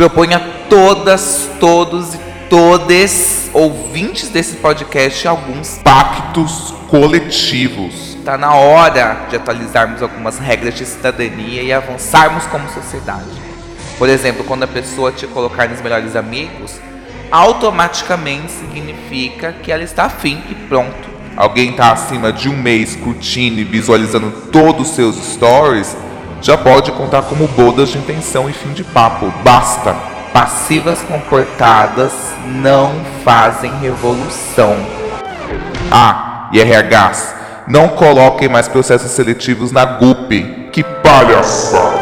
Proponho a todas, todos e todes ouvintes desse podcast alguns pactos coletivos. Tá na hora de atualizarmos algumas regras de cidadania e avançarmos como sociedade. Por exemplo, quando a pessoa te colocar nos melhores amigos, automaticamente significa que ela está afim e pronto. Alguém está acima de um mês curtindo e visualizando todos os seus stories, já pode contar como bodas de intenção e fim de papo. Basta! Passivas comportadas não fazem revolução. Ah, e RHs, não coloquem mais processos seletivos na GUP. Que palhaçada!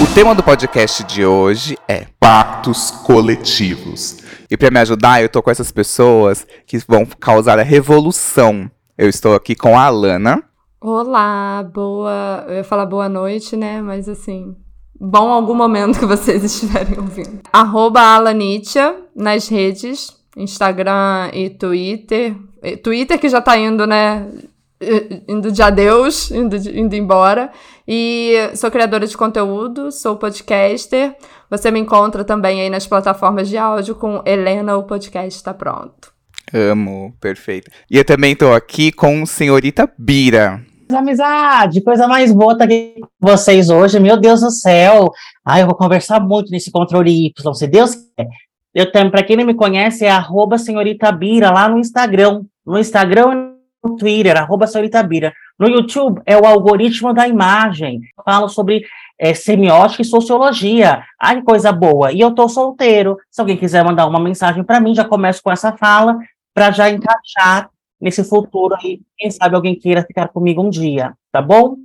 O tema do podcast de hoje é pactos coletivos. E para me ajudar, eu tô com essas pessoas que vão causar a revolução. Eu estou aqui com a Alana. Olá, boa. Eu ia falar boa noite, né? Mas assim, bom algum momento que vocês estiverem ouvindo. Arroba Alanitia nas redes, Instagram e Twitter. Twitter que já tá indo, né? Indo de adeus, indo, de, indo embora. E sou criadora de conteúdo, sou podcaster. Você me encontra também aí nas plataformas de áudio com Helena, o podcast tá pronto. Amo, perfeito. E eu também tô aqui com senhorita Bira. Amizade, coisa mais boa tá aqui com vocês hoje, meu Deus do céu. Ai, eu vou conversar muito nesse controle Y, se Deus quer. Eu também, para quem não me conhece, é arroba senhorita Bira lá no Instagram. No Instagram e no Twitter, arroba senhorita Bira. No YouTube é o algoritmo da imagem. Eu falo sobre é, semiótica e sociologia. Ai, coisa boa. E eu tô solteiro. Se alguém quiser mandar uma mensagem para mim, já começo com essa fala para já encaixar nesse futuro aí. Quem sabe alguém queira ficar comigo um dia, tá bom?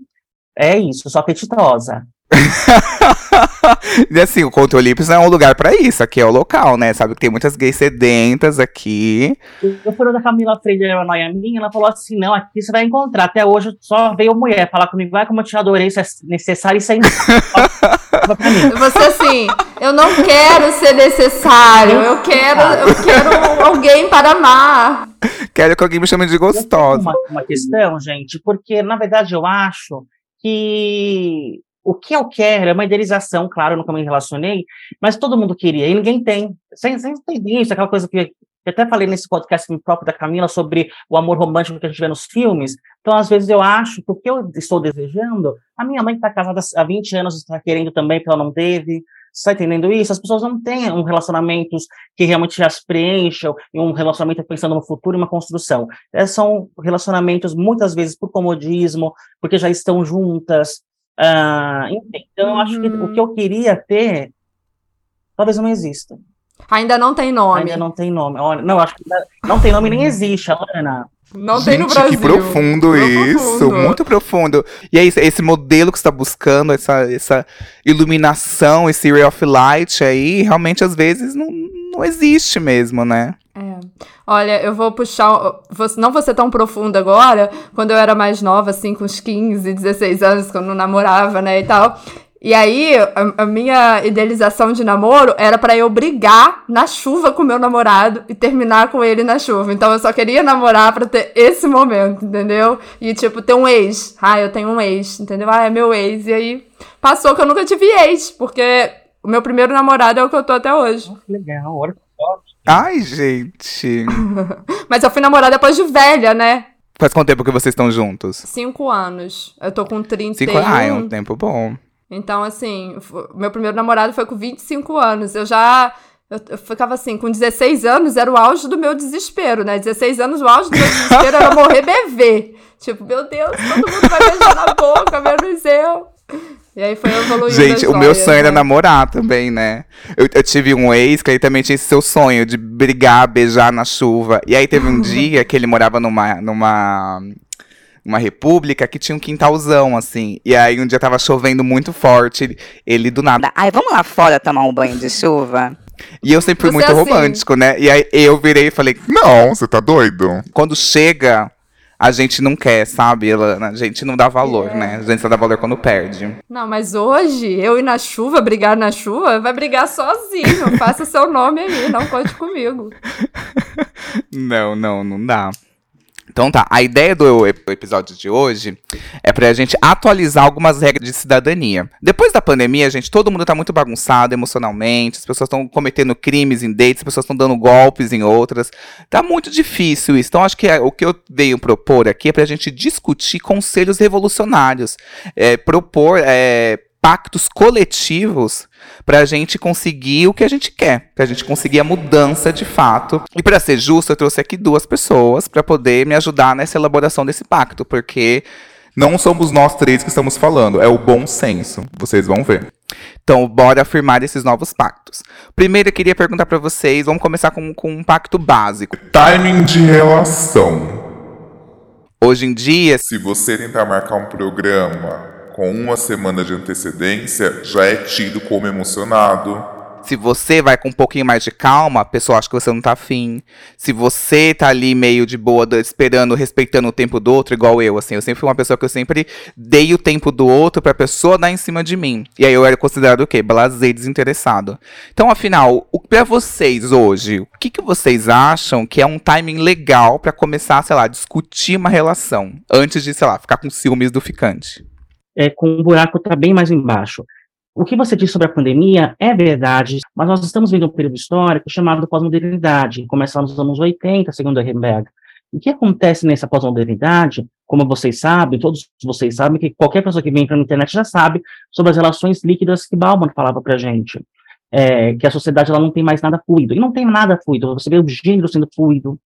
É isso, sou apetitosa. e assim, o controle não é um lugar para isso, aqui é o local, né? Sabe que tem muitas gays sedentas aqui. Eu fui da Camila Freire, uma noia minha, ela falou assim: não, aqui você vai encontrar. Até hoje só veio mulher falar comigo, vai como eu te adorei, isso é necessário e sem. você assim, eu não quero ser necessário, eu quero, eu quero alguém para amar. Quero que alguém me chame de gostosa. Uma, uma questão, gente, porque na verdade eu acho que o que eu quero é uma idealização, claro, eu nunca me relacionei, mas todo mundo queria, e ninguém tem. Sem, sem entender isso, aquela coisa que eu até falei nesse podcast próprio da Camila sobre o amor romântico que a gente vê nos filmes. Então, às vezes, eu acho que o que eu estou desejando, a minha mãe está casada há 20 anos está querendo também, porque ela não teve. Você está entendendo isso? As pessoas não têm um relacionamentos que realmente as preencham, um relacionamento pensando no futuro e uma construção. É, são relacionamentos, muitas vezes, por comodismo, porque já estão juntas, ah, então, eu acho que o que eu uhum. queria ter, talvez não exista. Ainda não tem nome. Ainda não tem nome. Olha, não, acho que não tem nome nem existe, Alana. Não Gente, tem no Brasil. Que profundo isso, profundo. muito profundo. E é isso, esse modelo que você está buscando, essa, essa iluminação, esse ray of light aí, realmente às vezes não, não existe mesmo, né? É. Olha, eu vou puxar. Não vou ser tão profunda agora. Quando eu era mais nova, assim, com uns 15, 16 anos, quando eu namorava, né, e tal. E aí, a, a minha idealização de namoro era para eu brigar na chuva com meu namorado e terminar com ele na chuva. Então eu só queria namorar para ter esse momento, entendeu? E tipo, ter um ex. Ah, eu tenho um ex, entendeu? Ah, é meu ex. E aí passou que eu nunca tive ex, porque o meu primeiro namorado é o que eu tô até hoje. Oh, que legal, olha Ai, gente. Mas eu fui namorada depois de velha, né? Faz quanto tempo que vocês estão juntos? Cinco anos. Eu tô com 31. Cinco anos? Ah, é um tempo bom. Então, assim, meu primeiro namorado foi com 25 anos. Eu já. Eu, eu ficava assim, com 16 anos era o auge do meu desespero, né? 16 anos, o auge do meu desespero era morrer bebê. Tipo, meu Deus, todo mundo vai beijar na boca, menos eu. E aí foi evoluindo. Gente, o meu sonho né? era namorar também, né? Eu, eu, tive um ex que ele também tinha esse seu sonho de brigar, beijar na chuva. E aí teve um dia que ele morava numa, numa uma república que tinha um quintalzão, assim. E aí um dia tava chovendo muito forte, ele, ele do nada. Ai, vamos lá fora tomar um banho de chuva? E eu sempre fui você muito é assim. romântico, né? E aí eu virei e falei: Não, você tá doido? Quando chega a gente não quer, sabe? A gente não dá valor, é. né? A gente só dá valor quando perde. Não, mas hoje, eu ir na chuva, brigar na chuva, vai brigar sozinho. Faça seu nome aí, não conte comigo. Não, não, não dá. Então tá, a ideia do episódio de hoje é pra gente atualizar algumas regras de cidadania. Depois da pandemia, gente, todo mundo tá muito bagunçado emocionalmente, as pessoas estão cometendo crimes em dates, as pessoas estão dando golpes em outras. Tá muito difícil isso. Então acho que é, o que eu venho propor aqui é pra gente discutir conselhos revolucionários. É, propor é, pactos coletivos para a gente conseguir o que a gente quer, para a gente conseguir a mudança de fato. E para ser justo, eu trouxe aqui duas pessoas para poder me ajudar nessa elaboração desse pacto, porque não somos nós três que estamos falando, é o bom senso. Vocês vão ver. Então, bora afirmar esses novos pactos. Primeiro, eu queria perguntar para vocês, vamos começar com, com um pacto básico. Timing de relação. Hoje em dia, se você tentar marcar um programa com uma semana de antecedência, já é tido como emocionado. Se você vai com um pouquinho mais de calma, a pessoa acha que você não tá afim. Se você tá ali meio de boa, esperando, respeitando o tempo do outro, igual eu, assim. Eu sempre fui uma pessoa que eu sempre dei o tempo do outro pra pessoa dar em cima de mim. E aí eu era considerado o quê? Blasé, desinteressado. Então, afinal, o pra vocês hoje, o que, que vocês acham que é um timing legal para começar, sei lá, discutir uma relação? Antes de, sei lá, ficar com ciúmes do ficante? É, com o buraco está bem mais embaixo. O que você disse sobre a pandemia é verdade, mas nós estamos vendo um período histórico chamado pós-modernidade, começa nos anos 80, segundo Ehrenberg. O que acontece nessa pós-modernidade, como vocês sabem, todos vocês sabem, que qualquer pessoa que vem para a internet já sabe sobre as relações líquidas que Bauman falava para a gente. É, que a sociedade ela não tem mais nada fluido. E não tem nada fluido. Você vê o gênero sendo fluido,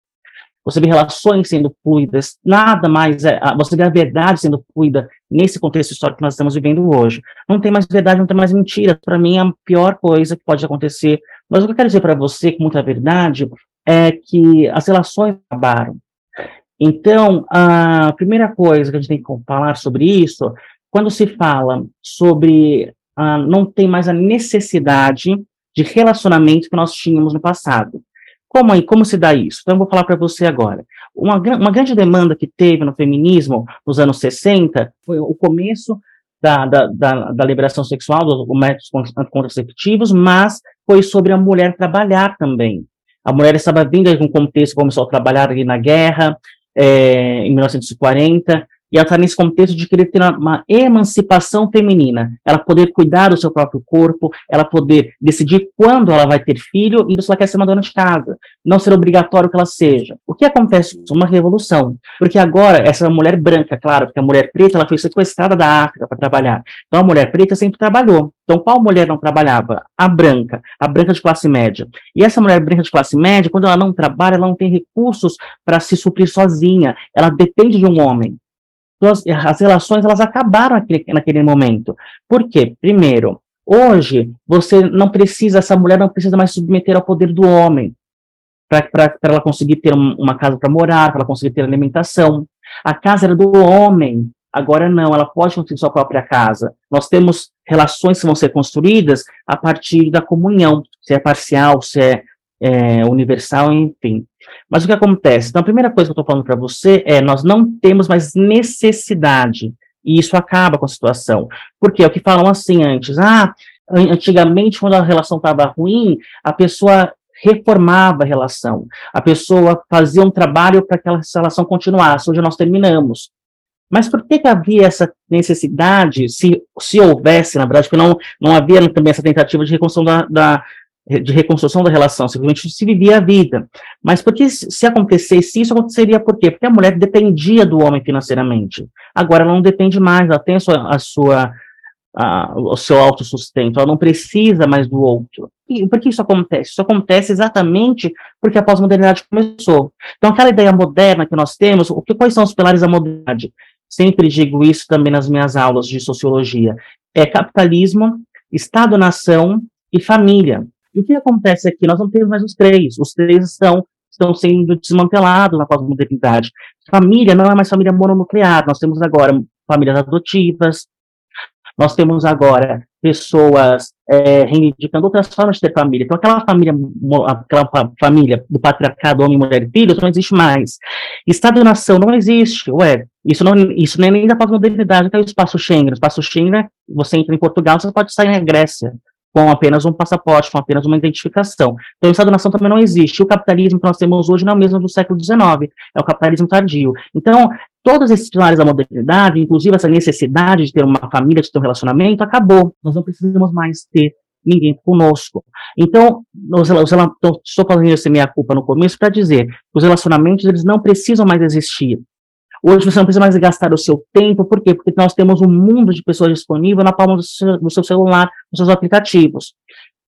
você vê relações sendo fluidas, nada mais é, você vê a verdade sendo fluida nesse contexto histórico que nós estamos vivendo hoje. Não tem mais verdade, não tem mais mentira. Para mim, é a pior coisa que pode acontecer. Mas o que eu quero dizer para você, com muita verdade, é que as relações acabaram. Então, a primeira coisa que a gente tem que falar sobre isso, quando se fala sobre ah, não tem mais a necessidade de relacionamento que nós tínhamos no passado. Como, aí, como se dá isso? Então, eu vou falar para você agora. Uma, uma grande demanda que teve no feminismo nos anos 60 foi o começo da, da, da, da liberação sexual, dos métodos contraceptivos, mas foi sobre a mulher trabalhar também. A mulher estava vindo de um contexto, começou a trabalhar ali na guerra, é, em 1940, e ela está nesse contexto de querer ter uma emancipação feminina, ela poder cuidar do seu próprio corpo, ela poder decidir quando ela vai ter filho e se ela quer ser uma dona de casa, não ser obrigatório que ela seja. O que acontece? Uma revolução, porque agora essa mulher branca, claro, porque a mulher preta ela foi sequestrada da África para trabalhar, então a mulher preta sempre trabalhou. Então qual mulher não trabalhava? A branca, a branca de classe média. E essa mulher branca de classe média, quando ela não trabalha, ela não tem recursos para se suprir sozinha, ela depende de um homem. Então, as relações elas acabaram naquele, naquele momento. Por quê? Primeiro, hoje você não precisa, essa mulher não precisa mais submeter ao poder do homem para ela conseguir ter um, uma casa para morar, para ela conseguir ter alimentação. A casa era do homem, agora não, ela pode construir sua própria casa. Nós temos relações que vão ser construídas a partir da comunhão, se é parcial, se é, é universal, enfim. Mas o que acontece? Então, a primeira coisa que eu estou falando para você é: nós não temos mais necessidade, e isso acaba com a situação. Porque é o que falam assim antes: ah, antigamente, quando a relação estava ruim, a pessoa reformava a relação, a pessoa fazia um trabalho para que aquela relação continuasse. Hoje nós terminamos. Mas por que, que havia essa necessidade, se, se houvesse, na verdade, porque não, não havia também essa tentativa de reconstrução da, da, de reconstrução da relação, simplesmente se vivia a vida. Mas porque se acontecesse isso, aconteceria por quê? Porque a mulher dependia do homem financeiramente. Agora ela não depende mais, ela tem a sua, a sua a, o seu autossustento, ela não precisa mais do outro. E por que isso acontece? Isso acontece exatamente porque a pós-modernidade começou. Então, aquela ideia moderna que nós temos, o que, quais são os pilares da modernidade? Sempre digo isso também nas minhas aulas de sociologia. É capitalismo, Estado-nação e família. E o que acontece aqui? Nós não temos mais os três. Os três estão, estão sendo desmantelados na pós-modernidade. Família não é mais família mononuclear. Nós temos agora famílias adotivas. Nós temos agora pessoas é, reivindicando outras formas de ter família. Então, aquela família, aquela família do patriarcado, homem, mulher e filhos, não existe mais. Estado-nação não existe. Ué, isso não, isso nem, nem da pós-modernidade. Tem o espaço Schengen. O espaço Schengen, você entra em Portugal, você pode sair na Grécia com apenas um passaporte, com apenas uma identificação. Então, o Estado-nação também não existe. O capitalismo que nós temos hoje não é o mesmo do século XIX, é o capitalismo tardio. Então, todos esses pilares da modernidade, inclusive essa necessidade de ter uma família, de ter um relacionamento, acabou. Nós não precisamos mais ter ninguém conosco. Então, os, os, estou fazendo essa minha culpa no começo para dizer que os relacionamentos eles não precisam mais existir. Hoje você não precisa mais gastar o seu tempo, por quê? Porque nós temos um mundo de pessoas disponível na palma do seu, do seu celular, nos seus aplicativos.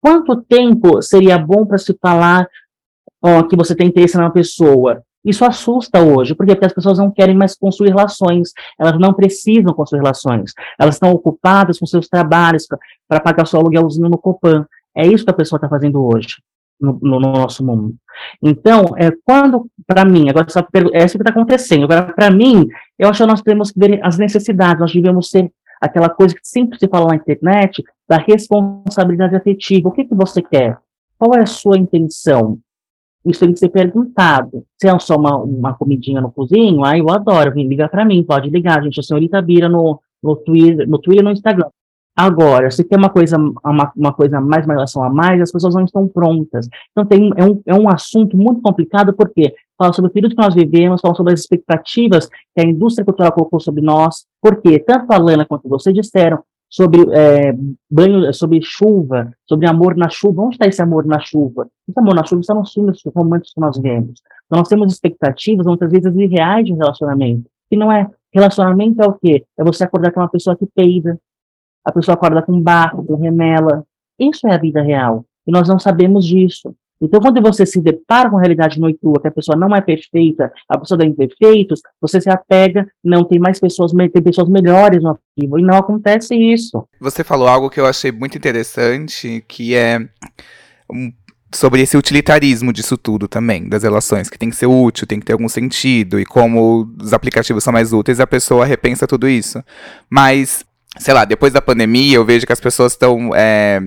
Quanto tempo seria bom para se falar ó, que você tem interesse na pessoa? Isso assusta hoje, porque as pessoas não querem mais construir relações, elas não precisam construir relações, elas estão ocupadas com seus trabalhos para pagar seu aluguelzinho no Copan. É isso que a pessoa está fazendo hoje no, no, nosso mundo. Então, é, quando, para mim, agora essa, é isso que está acontecendo. Agora, para mim, eu acho que nós temos que ver as necessidades, nós devemos ser aquela coisa que sempre se fala na internet, da responsabilidade afetiva. O que, que você quer? Qual é a sua intenção? Isso tem que ser perguntado. Se é só uma, uma comidinha no cozinho, aí eu adoro, vem ligar para mim, pode ligar, gente, a senhorita Bira no, no Twitter, no Twitter no Instagram. Agora, se tem uma coisa, uma, uma coisa mais, uma relação a mais, as pessoas não estão prontas. Então, tem, é, um, é um assunto muito complicado, porque fala sobre o período que nós vivemos, fala sobre as expectativas que a indústria cultural colocou sobre nós, porque tanto a Lana quanto você disseram sobre é, banho, sobre chuva, sobre amor na chuva. Onde está esse amor na chuva? Esse amor na chuva está nos filmes românticos que nós vemos. Então, nós temos expectativas, muitas vezes, irreais de um relacionamento. E não é. Relacionamento é o quê? É você acordar com uma pessoa que peida, a pessoa acorda com barro, com remela. Isso é a vida real. E nós não sabemos disso. Então, quando você se depara com a realidade noitua, que a pessoa não é perfeita, a pessoa tem defeitos, você se apega, não tem mais pessoas, tem pessoas melhores no arquivo, e não acontece isso. Você falou algo que eu achei muito interessante, que é sobre esse utilitarismo disso tudo também, das relações, que tem que ser útil, tem que ter algum sentido, e como os aplicativos são mais úteis, a pessoa repensa tudo isso. Mas sei lá, depois da pandemia, eu vejo que as pessoas estão. É,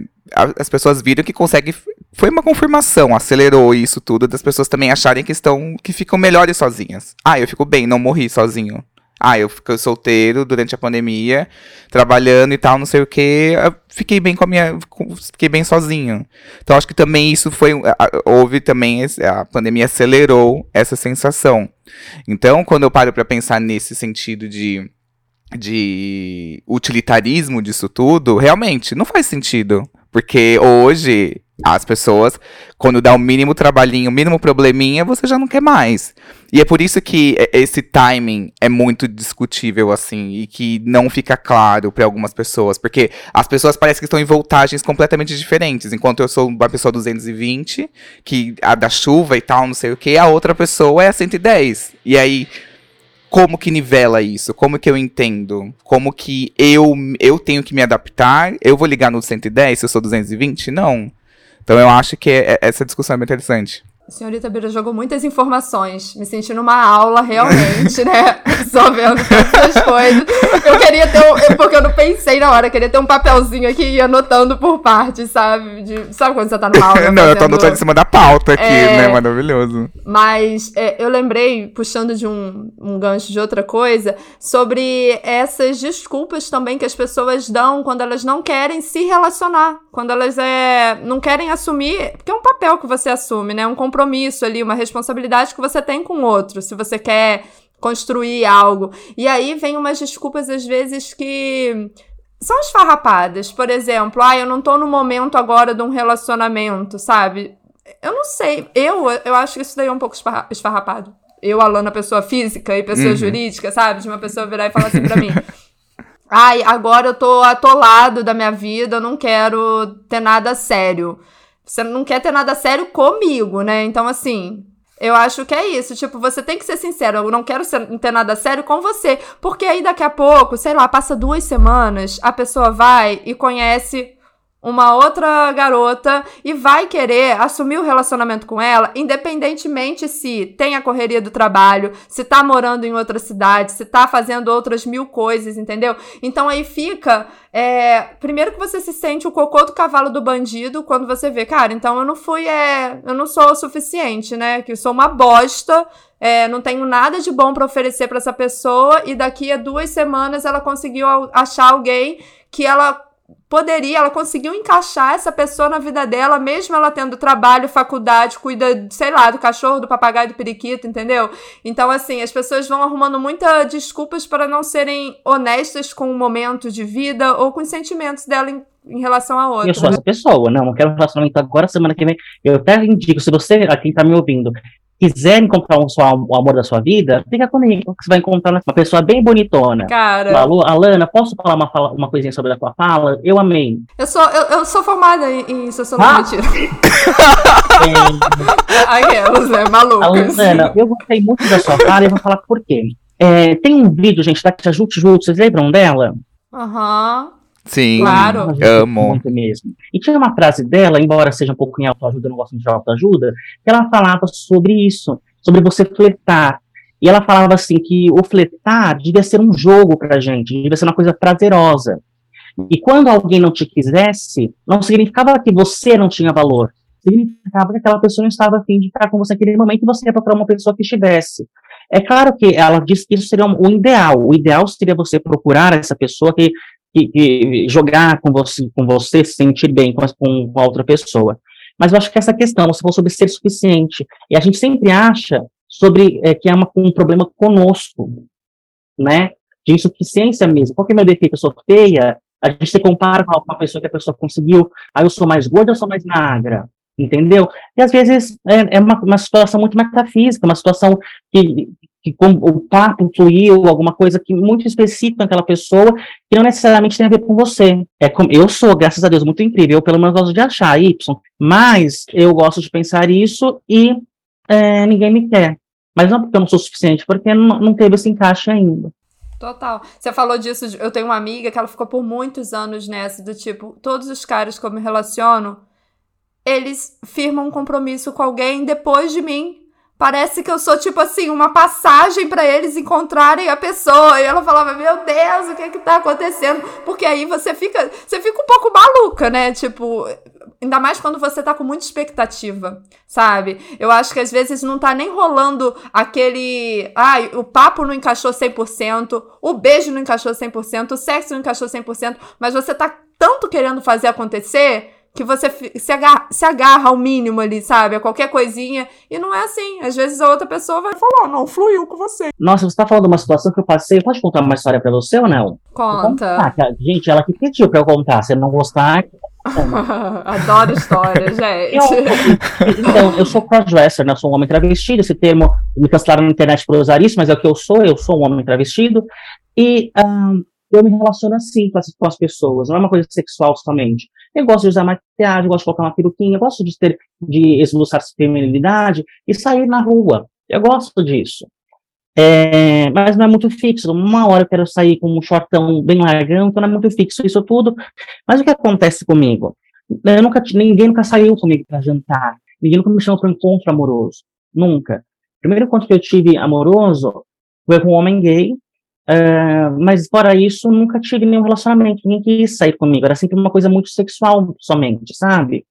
as pessoas viram que consegue. Foi uma confirmação, acelerou isso tudo, das pessoas também acharem que estão. que ficam melhores sozinhas. Ah, eu fico bem, não morri sozinho. Ah, eu fiquei solteiro durante a pandemia, trabalhando e tal, não sei o que. Fiquei bem com a minha. Fiquei bem sozinho. Então acho que também isso foi. Houve também. A pandemia acelerou essa sensação. Então, quando eu paro para pensar nesse sentido de de utilitarismo disso tudo, realmente não faz sentido. Porque hoje as pessoas, quando dá o mínimo trabalhinho, o mínimo probleminha, você já não quer mais. E é por isso que esse timing é muito discutível, assim, e que não fica claro para algumas pessoas. Porque as pessoas parecem que estão em voltagens completamente diferentes. Enquanto eu sou uma pessoa 220, que a da chuva e tal, não sei o que, a outra pessoa é a 110. E aí como que nivela isso? Como que eu entendo? Como que eu, eu tenho que me adaptar? Eu vou ligar no 110 se eu sou 220? Não. Então eu acho que é, é, essa discussão é muito interessante. Senhorita Bira jogou muitas informações, me senti numa aula realmente, né? Só vendo todas as coisas. Eu queria ter um. Porque eu não pensei na hora, queria ter um papelzinho aqui e anotando por parte, sabe? De, sabe quando você tá numa aula? não, fazendo... eu tô anotando em cima da pauta aqui, é... né? Maravilhoso. Mas é, eu lembrei, puxando de um, um gancho de outra coisa, sobre essas desculpas também que as pessoas dão quando elas não querem se relacionar. Quando elas é, não querem assumir. Porque é um papel que você assume, né? Um compromisso compromisso ali, uma responsabilidade que você tem com o outro, se você quer construir algo. E aí vem umas desculpas, às vezes, que são esfarrapadas. Por exemplo, ah, eu não tô no momento agora de um relacionamento, sabe? Eu não sei. Eu, eu acho que isso daí é um pouco esfarrapado. Eu, Alana, pessoa física e pessoa uhum. jurídica, sabe? De uma pessoa virar e falar assim pra mim. Ai, agora eu tô atolado da minha vida, eu não quero ter nada sério. Você não quer ter nada sério comigo, né? Então, assim, eu acho que é isso. Tipo, você tem que ser sincero. Eu não quero ser, ter nada sério com você. Porque aí daqui a pouco, sei lá, passa duas semanas, a pessoa vai e conhece uma outra garota e vai querer assumir o relacionamento com ela, independentemente se tem a correria do trabalho, se tá morando em outra cidade, se tá fazendo outras mil coisas, entendeu? Então aí fica. É, primeiro que você se sente o cocô do cavalo do bandido quando você vê, cara, então eu não fui, é, eu não sou o suficiente, né? Que eu sou uma bosta. É, não tenho nada de bom para oferecer para essa pessoa e daqui a duas semanas ela conseguiu achar alguém que ela poderia, ela conseguiu encaixar essa pessoa na vida dela, mesmo ela tendo trabalho, faculdade, cuida, sei lá, do cachorro, do papagaio, do periquito, entendeu? Então, assim, as pessoas vão arrumando muitas desculpas para não serem honestas com o momento de vida ou com os sentimentos dela em, em relação a outra. Eu sou essa pessoa, não, não quero um relacionamento agora, semana que vem. Eu até indico, se você, a quem tá me ouvindo, quiser encontrar um, o amor da sua vida, fica comigo, que você vai encontrar uma pessoa bem bonitona. Cara. Falou, Alana, posso falar uma, uma coisinha sobre a tua fala? Eu amei. Eu sou, eu, eu sou formada em, em sociologia. Ah? é... Aquelas, né? Malucas. Alana, eu gostei muito da sua fala e vou falar por quê. É, tem um vídeo, gente, da Tia Jut Jut, vocês lembram dela? Aham. Uhum. Sim, Claro. amo. Muito mesmo. E tinha uma frase dela, embora seja um pouco em autoajuda, eu não gosto muito de autoajuda, que ela falava sobre isso, sobre você flertar. E ela falava assim que o flertar devia ser um jogo pra gente, devia ser uma coisa prazerosa. E quando alguém não te quisesse, não significava que você não tinha valor. Significava que aquela pessoa não estava afim de estar com você naquele momento e você ia procurar uma pessoa que estivesse. É claro que ela disse que isso seria o ideal. O ideal seria você procurar essa pessoa que que, que jogar com você, com você, se sentir bem com, com, a outra pessoa. Mas eu acho que essa questão, você falou sobre ser suficiente, e a gente sempre acha sobre é, que é uma, um problema conosco, né? De insuficiência mesmo. Qual que é meu defeito? Eu sou feia, a gente se compara com uma pessoa que a pessoa conseguiu, aí eu sou mais gorda, eu sou mais magra, entendeu? E às vezes é, é uma, uma situação muito metafísica, uma situação que, que com, o papo fluiu, alguma coisa que muito específica naquela pessoa, que não necessariamente tem a ver com você. É como, eu sou, graças a Deus, muito incrível, eu pelo menos gosto de achar Y, mas eu gosto de pensar isso e é, ninguém me quer. Mas não porque eu não sou suficiente, porque não, não teve esse encaixe ainda. Total. Você falou disso, eu tenho uma amiga que ela ficou por muitos anos nessa, do tipo, todos os caras que eu me relaciono, eles firmam um compromisso com alguém depois de mim. Parece que eu sou, tipo assim, uma passagem para eles encontrarem a pessoa. E ela falava, meu Deus, o que é que tá acontecendo? Porque aí você fica, você fica um pouco maluca, né? Tipo, ainda mais quando você tá com muita expectativa, sabe? Eu acho que às vezes não tá nem rolando aquele, ai, o papo não encaixou 100%, o beijo não encaixou 100%, o sexo não encaixou 100%, mas você tá tanto querendo fazer acontecer que você se agarra, se agarra ao mínimo ali, sabe? A qualquer coisinha. E não é assim. Às vezes a outra pessoa vai falar, não, fluiu com você. Nossa, você tá falando de uma situação que eu passei. Pode contar uma história pra você ou não? Conta. Ah, gente, ela que pediu pra eu contar. Se não gostar. Adoro história, gente. Eu, então, eu sou crossdresser, né? Eu sou um homem travestido. Esse termo me cancelaram na internet por usar isso, mas é o que eu sou. Eu sou um homem travestido. E um, eu me relaciono assim com as, com as pessoas. Não é uma coisa sexual somente. Eu gosto de usar maquiagem, gosto de colocar uma peruquinha, gosto de ter, de esboçar feminilidade e sair na rua. Eu gosto disso. É, mas não é muito fixo. Uma hora eu quero sair com um shortão bem largão, então não é muito fixo isso tudo. Mas o que acontece comigo? Eu nunca, ninguém nunca saiu comigo para jantar. Ninguém nunca me chamou para um encontro amoroso. Nunca. O primeiro encontro que eu tive amoroso foi com um homem gay, Uh, mas fora isso, nunca tive nenhum relacionamento, ninguém quis sair comigo, era sempre uma coisa muito sexual somente, sabe?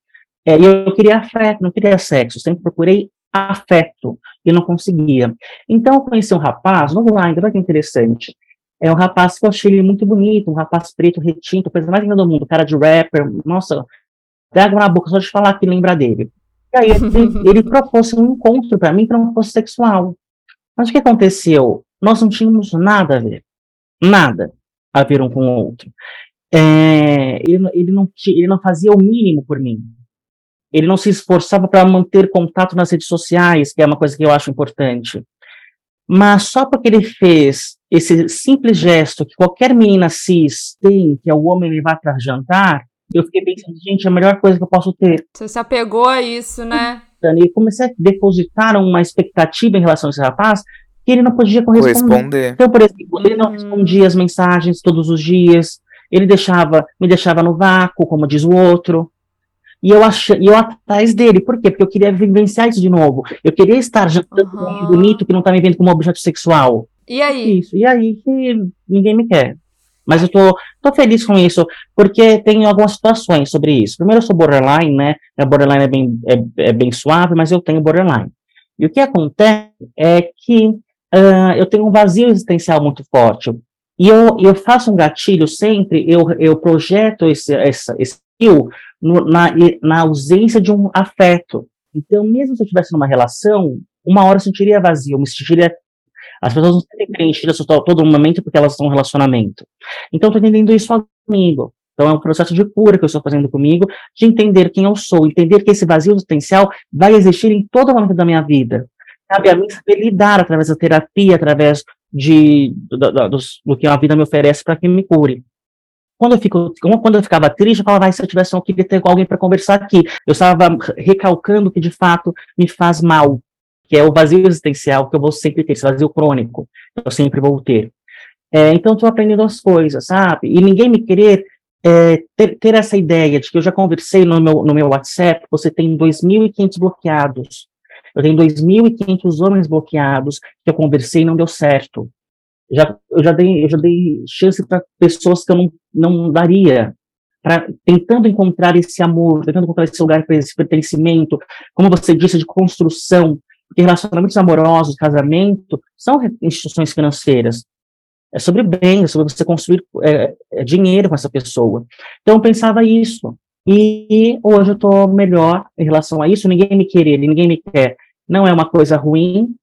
É, eu queria afeto, não queria sexo, sempre procurei afeto e não conseguia. Então eu conheci um rapaz, vamos lá, ainda vai que interessante. É um rapaz que eu achei ele muito bonito, um rapaz preto, retinto, coisa mais linda do mundo, cara de rapper, nossa, dá água na boca só de falar que lembra dele. E aí ele, ele propôs um encontro para mim fosse sexual. Mas o que aconteceu? nós não tínhamos nada a ver. Nada a ver um com o outro. É, ele, ele, não, ele não fazia o mínimo por mim. Ele não se esforçava para manter contato nas redes sociais, que é uma coisa que eu acho importante. Mas só porque ele fez esse simples gesto que qualquer menina cis tem, que é o homem levar para jantar, eu fiquei pensando, gente, é a melhor coisa que eu posso ter. Você se apegou a isso, né? E comecei a depositar uma expectativa em relação a esse rapaz que ele não podia corresponder. Corresponder. Então, por exemplo, ele não respondia as mensagens todos os dias, ele deixava, me deixava no vácuo, como diz o outro. E eu achei, eu atrás dele, por quê? Porque eu queria vivenciar isso de novo. Eu queria estar jantando com um bonito que não tá me vendo como objeto sexual. E aí? Isso, e aí que ninguém me quer. Mas eu tô, tô feliz com isso, porque tem algumas situações sobre isso. Primeiro, eu sou borderline, né? A borderline é bem, é, é bem suave, mas eu tenho borderline. E o que acontece é que uh, eu tenho um vazio existencial muito forte. E eu, eu faço um gatilho sempre, eu, eu projeto esse, esse, esse eu no, na, na ausência de um afeto. Então, mesmo se eu estivesse numa relação, uma hora eu sentiria vazio, eu me sentiria. As pessoas não se sentem preenchidas todo momento porque elas estão em relacionamento. Então, estou entendendo isso comigo. Então, é um processo de cura que eu estou fazendo comigo, de entender quem eu sou, entender que esse vazio existencial vai existir em todo momento da minha vida. Cabe a mim saber lidar através da terapia, através de, do, do, do, do que a vida me oferece para que me cure. Quando eu, fico, quando eu ficava triste, eu falava, ah, se eu tivesse, queria ter alguém para conversar aqui. Eu estava recalcando que, de fato, me faz mal, que é o vazio existencial que eu vou sempre ter, esse vazio crônico, eu sempre vou ter. É, então, estou aprendendo as coisas, sabe? E ninguém me querer é, ter, ter, essa ideia de que eu já conversei no meu, no meu WhatsApp, você tem 2.500 bloqueados. Eu tenho 2.500 homens bloqueados que eu conversei e não deu certo. Já, eu, já dei, eu já dei chance para pessoas que eu não, não daria, tentando encontrar esse amor, tentando encontrar esse lugar para esse pertencimento, como você disse, de construção, porque relacionamentos amorosos, casamento, são instituições financeiras. É sobre bem, é sobre você construir é, é dinheiro com essa pessoa. Então, eu pensava isso. E hoje eu estou melhor em relação a isso. Ninguém me querer, ninguém me quer. Não é uma coisa ruim.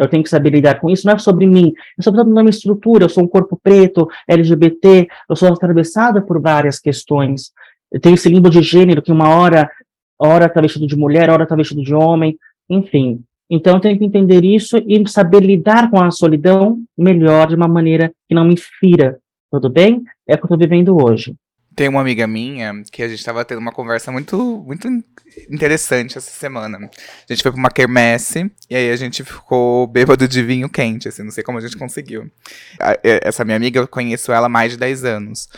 Eu tenho que saber lidar com isso. Não é sobre mim. É sobre toda a minha estrutura. Eu sou um corpo preto, LGBT. Eu sou atravessada por várias questões. Eu tenho esse limbo de gênero que uma hora, hora está vestido de mulher, hora está vestido de homem. Enfim, então, eu tenho que entender isso e saber lidar com a solidão melhor, de uma maneira que não me fira. Tudo bem? É o que eu estou vivendo hoje. Tem uma amiga minha que a gente estava tendo uma conversa muito, muito interessante essa semana. A gente foi para uma quermesse e aí a gente ficou bêbado de vinho quente, assim, não sei como a gente conseguiu. Essa minha amiga, eu conheço ela há mais de 10 anos.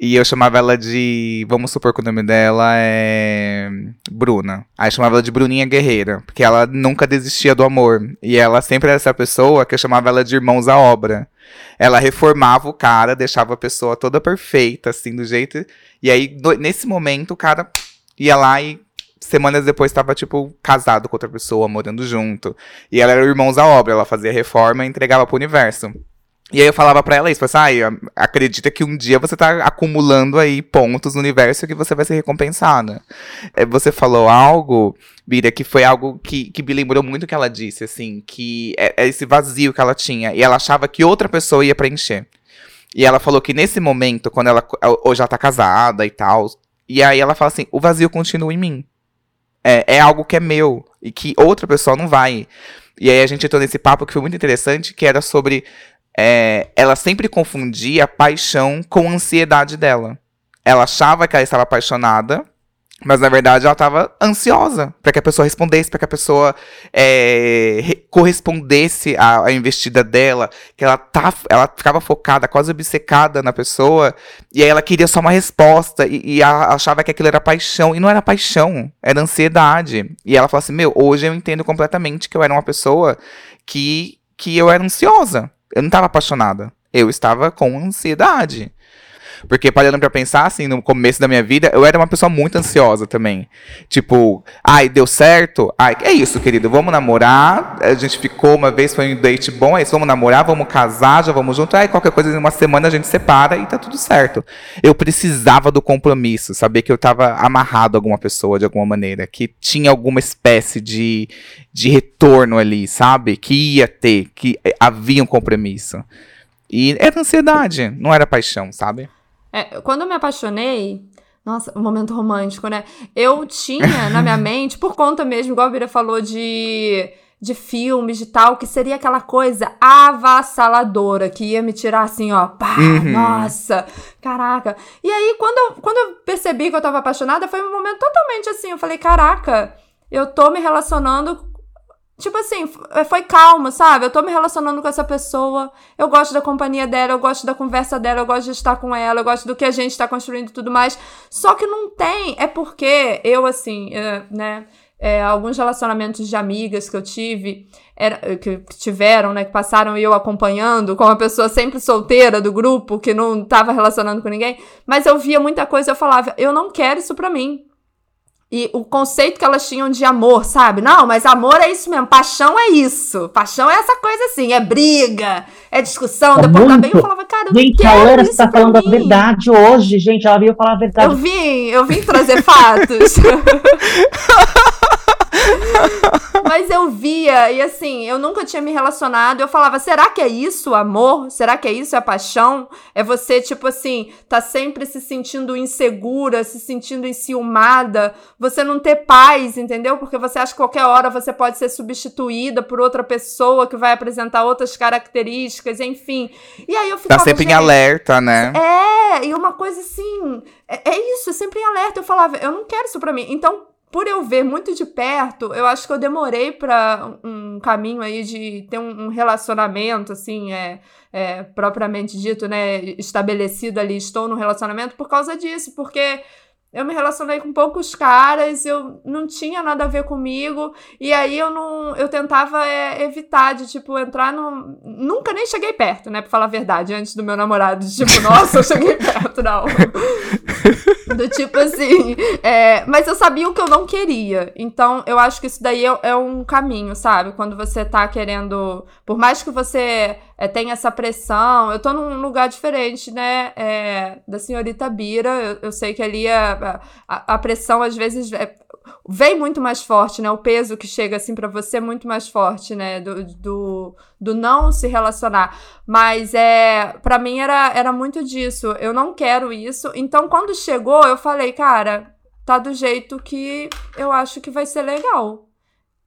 E eu chamava ela de. Vamos supor que o nome dela é. Bruna. Aí eu chamava ela de Bruninha Guerreira. Porque ela nunca desistia do amor. E ela sempre era essa pessoa que eu chamava ela de irmãos à obra. Ela reformava o cara, deixava a pessoa toda perfeita, assim, do jeito. E aí, no, nesse momento, o cara ia lá e semanas depois estava, tipo, casado com outra pessoa, morando junto. E ela era irmãos à obra, ela fazia reforma e entregava pro universo. E aí eu falava para ela isso, assim, ah, acredita que um dia você tá acumulando aí pontos no universo que você vai ser recompensada. É, você falou algo, Bira, que foi algo que, que me lembrou muito que ela disse, assim, que é, é esse vazio que ela tinha, e ela achava que outra pessoa ia preencher. E ela falou que nesse momento, quando ela hoje ela tá casada e tal, e aí ela fala assim, o vazio continua em mim. É, é algo que é meu, e que outra pessoa não vai. E aí a gente entrou nesse papo que foi muito interessante, que era sobre é, ela sempre confundia a paixão com a ansiedade dela. Ela achava que ela estava apaixonada, mas na verdade ela estava ansiosa para que a pessoa respondesse, para que a pessoa é, correspondesse à, à, investida dela, que ela, tá, ela ficava focada, quase obcecada na pessoa, e aí ela queria só uma resposta, e, e achava que aquilo era paixão, e não era paixão, era ansiedade. E ela falou assim: Meu, hoje eu entendo completamente que eu era uma pessoa que, que eu era ansiosa. Eu não estava apaixonada. Eu estava com ansiedade. Porque parando pra pensar, assim, no começo da minha vida, eu era uma pessoa muito ansiosa também. Tipo, ai, deu certo? Ai, é isso, querido, vamos namorar. A gente ficou uma vez, foi um date bom, é isso, vamos namorar, vamos casar, já vamos junto. Ai, qualquer coisa, em uma semana a gente separa e tá tudo certo. Eu precisava do compromisso, saber que eu tava amarrado a alguma pessoa de alguma maneira, que tinha alguma espécie de, de retorno ali, sabe? Que ia ter, que havia um compromisso. E era ansiedade, não era paixão, sabe? É, quando eu me apaixonei, nossa, um momento romântico, né? Eu tinha na minha mente, por conta mesmo, igual a Bira falou, de, de filmes, de tal, que seria aquela coisa avassaladora, que ia me tirar assim, ó, pá, uhum. nossa, caraca. E aí, quando eu, quando eu percebi que eu tava apaixonada, foi um momento totalmente assim, eu falei, caraca, eu tô me relacionando Tipo assim, é, foi calmo, sabe? Eu tô me relacionando com essa pessoa, eu gosto da companhia dela, eu gosto da conversa dela, eu gosto de estar com ela, eu gosto do que a gente tá construindo e tudo mais. Só que não tem, é porque eu, assim, é, né, é, alguns relacionamentos de amigas que eu tive, era, que tiveram, né, que passaram eu acompanhando, com uma pessoa sempre solteira do grupo, que não tava relacionando com ninguém, mas eu via muita coisa, eu falava, eu não quero isso pra mim. E o conceito que elas tinham de amor, sabe? Não, mas amor é isso mesmo, paixão é isso. Paixão é essa coisa assim, é briga, é discussão, É depois muito. também eu falava, cara, eu Gente, a está falando a mim. verdade hoje, gente. Ela veio falar a verdade. Eu vim, eu vim trazer fatos. Mas eu via, e assim, eu nunca tinha me relacionado. Eu falava, será que é isso o amor? Será que é isso a paixão? É você, tipo assim, tá sempre se sentindo insegura, se sentindo enciumada, você não ter paz, entendeu? Porque você acha que qualquer hora você pode ser substituída por outra pessoa que vai apresentar outras características, enfim. E aí eu Tá ficava. sempre em "Gente, alerta, né? é, e uma coisa assim, é, é isso, sempre em alerta. Eu falava, eu não quero isso pra mim. Então, por eu ver muito de perto, eu acho que eu demorei pra um caminho aí de ter um, relacionamento, assim, é, é, propriamente dito, né, estabelecido ali, estou no relacionamento por causa disso, porque eu me relacionei com poucos caras, eu não tinha nada a ver comigo, e aí eu não. Eu tentava é, evitar de, tipo, entrar no. Nunca nem cheguei perto, né? Pra falar a verdade, antes do meu namorado. de, Tipo, nossa, eu cheguei perto, não. Do tipo assim. é, mas eu sabia o que eu não queria. Então, eu acho que isso daí é, é um caminho, sabe? Quando você tá querendo. Por mais que você é, tenha essa pressão. Eu tô num lugar diferente, né? é, da senhorita Bira. Eu, eu sei que ali a, a, a pressão, às vezes. é- vem muito mais forte, né? O peso que chega assim pra você é muito mais forte, né? Do, do, do não se relacionar. Mas é, para mim era, era muito disso. Eu não quero isso. Então, quando chegou, eu falei, cara, tá do jeito que eu acho que vai ser legal.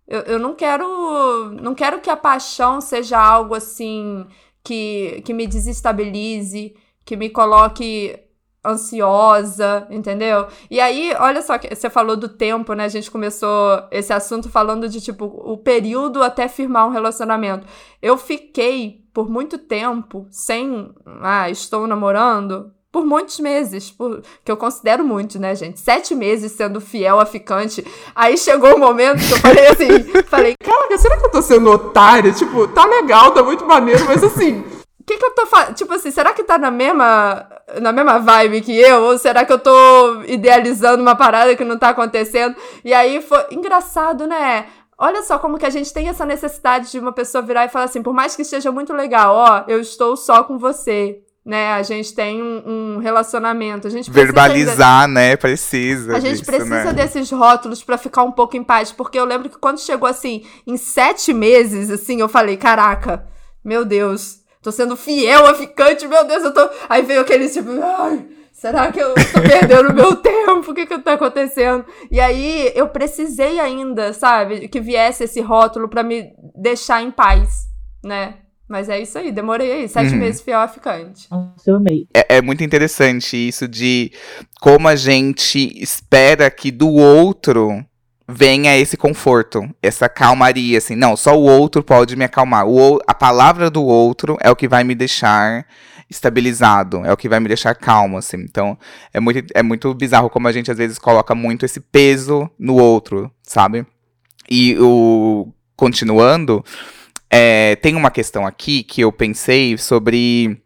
Eu, eu não quero. Não quero que a paixão seja algo assim que, que me desestabilize, que me coloque ansiosa, entendeu? E aí, olha só, você falou do tempo, né? A gente começou esse assunto falando de, tipo, o período até firmar um relacionamento. Eu fiquei por muito tempo sem. Ah, estou namorando. Por muitos meses, por, que eu considero muito, né, gente? Sete meses sendo fiel a ficante. Aí chegou o momento que eu falei assim: falei, será que eu tô sendo otária? Tipo, tá legal, tá muito maneiro, mas assim, que que eu tô fazendo? Tipo assim, será que tá na mesma, na mesma vibe que eu? Ou será que eu tô idealizando uma parada que não tá acontecendo? E aí foi engraçado, né? Olha só como que a gente tem essa necessidade de uma pessoa virar e falar assim, por mais que esteja muito legal, ó, eu estou só com você, né? A gente tem um, um relacionamento, a gente precisa ainda- Verbalizar, né? Precisa. a gente disso, precisa né? desses rótulos pra ficar um pouco em paz, porque eu lembro que quando chegou assim, em sete meses, assim, eu falei, caraca, meu Deus, tô sendo fiel a ficante, meu Deus, eu tô. Aí veio aquele tipo, ai, será que eu tô perdendo meu tempo? O que que tá acontecendo? E aí eu precisei ainda, sabe, que viesse esse rótulo pra me deixar em paz, né? Mas é isso aí, demorei aí, sete Uhum. meses fiel a ficante. Nossa, eu amei. É, é muito interessante isso de como a gente espera que do outro venha esse conforto, essa calmaria, assim. Não, só o outro pode me acalmar. O, a palavra do outro é o que vai me deixar estabilizado, é o que vai me deixar calmo, assim. Então, é muito, é muito bizarro como a gente às vezes coloca muito esse peso no outro, sabe? E o continuando, é, tem uma questão aqui que eu pensei sobre.